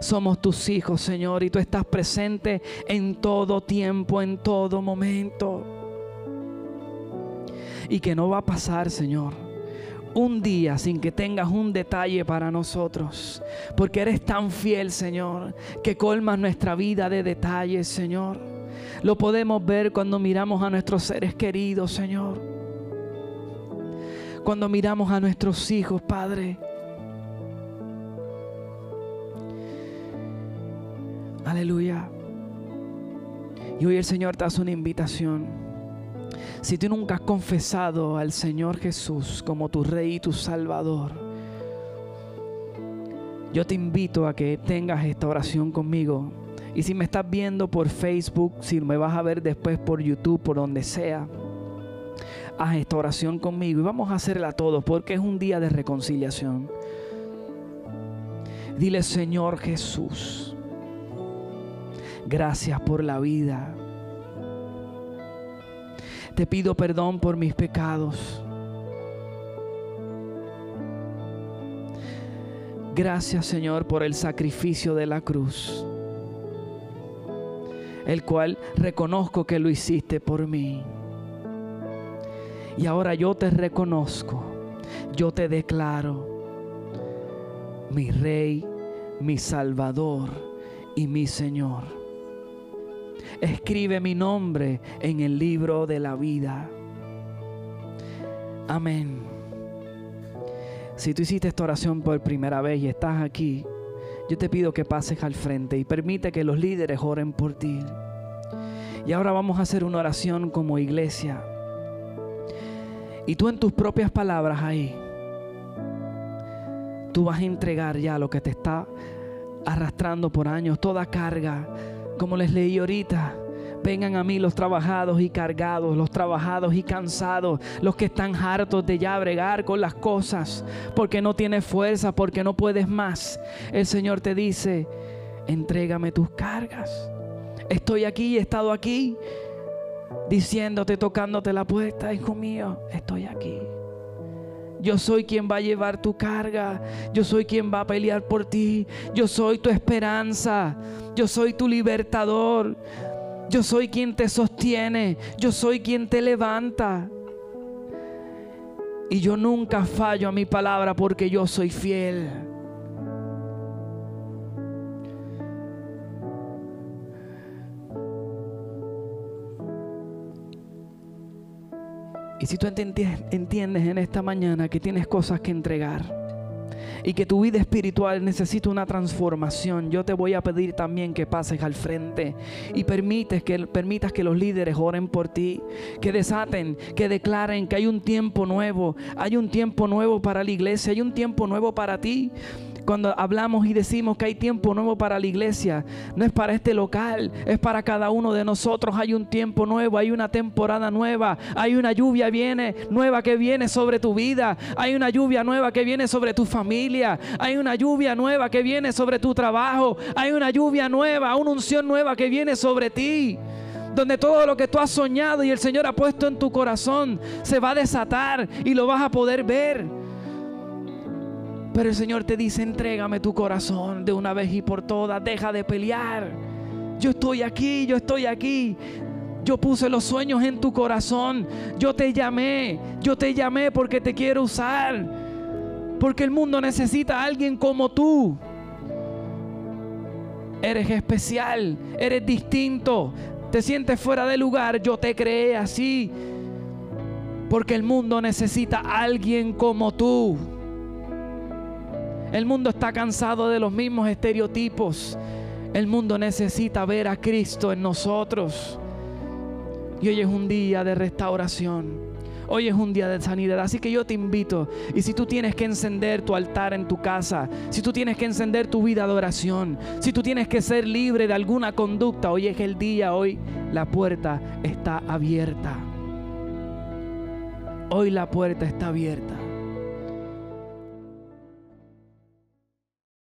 Somos tus hijos, Señor, y tú estás presente en todo tiempo, en todo momento. Y que no va a pasar, Señor, un día sin que tengas un detalle para nosotros. Porque eres tan fiel, Señor, que colmas nuestra vida de detalles, Señor. Lo podemos ver cuando miramos a nuestros seres queridos, Señor cuando miramos a nuestros hijos, Padre. Aleluya. Y hoy el Señor te hace una invitación. Si tú nunca has confesado al Señor Jesús como tu Rey y tu Salvador, yo te invito a que tengas esta oración conmigo. Y si me estás viendo por Facebook, si me vas a ver después por YouTube, por donde sea, haz esta oración conmigo y vamos a hacerla todos porque es un día de reconciliación. Dile, Señor Jesús, gracias por la vida. Te pido perdón por mis pecados. Gracias Señor por el sacrificio de la cruz, el cual reconozco que lo hiciste por mí. Y ahora yo te reconozco, yo te declaro mi Rey, mi Salvador y mi Señor. Escribe mi nombre en el libro de la vida. Amén. Si tú hiciste esta oración por primera vez y estás aquí, yo te pido que pases al frente y permite que los líderes oren por ti. Y ahora vamos a hacer una oración como iglesia. Y tú en tus propias palabras ahí, tú vas a entregar ya lo que te está arrastrando por años, toda carga, como les leí ahorita Vengan a mí los trabajados y cargados, los trabajados y cansados, los que están hartos de ya bregar con las cosas, porque no tienes fuerza, porque no puedes más. El Señor te dice, entrégame tus cargas. Estoy aquí, he estado aquí, diciéndote, tocándote la puerta, hijo mío, estoy aquí. Yo soy quien va a llevar tu carga. Yo soy quien va a pelear por ti. Yo soy tu esperanza. Yo soy tu libertador. Yo soy quien te sostiene. Yo soy quien te levanta. Y yo nunca fallo a mi palabra porque yo soy fiel. Y si tú entiendes en esta mañana que tienes cosas que entregar, y que tu vida espiritual necesita una transformación, yo te voy a pedir también que pases al frente y permites que, permitas que los líderes oren por ti, que desaten, que declaren que hay un tiempo nuevo, hay un tiempo nuevo para la iglesia, hay un tiempo nuevo para ti cuando hablamos y decimos que hay tiempo nuevo para la iglesia, no es para este local, es para cada uno de nosotros. Hay un tiempo nuevo, hay una temporada nueva, hay una lluvia viene nueva que viene sobre tu vida, hay una lluvia nueva que viene sobre tu familia, hay una lluvia nueva que viene sobre tu trabajo, hay una lluvia nueva, una unción nueva que viene sobre ti donde todo lo que tú has soñado y el Señor ha puesto en tu corazón se va a desatar y lo vas a poder ver. Pero el Señor te dice, entrégame tu corazón de una vez y por todas, deja de pelear. Yo estoy aquí, yo estoy aquí. Yo puse los sueños en tu corazón. Yo te llamé, yo te llamé porque te quiero usar. Porque el mundo necesita a alguien como tú. Eres especial, eres distinto, te sientes fuera de lugar. Yo te creé así. Porque el mundo necesita a alguien como tú. El mundo está cansado de los mismos estereotipos. El mundo necesita ver a Cristo en nosotros. Y hoy es un día de restauración. Hoy es un día de sanidad. Así que yo te invito. Y si tú tienes que encender tu altar en tu casa, si tú tienes que encender tu vida de oración, si tú tienes que ser libre de alguna conducta, hoy es el día, hoy la puerta está abierta. Hoy la puerta está abierta.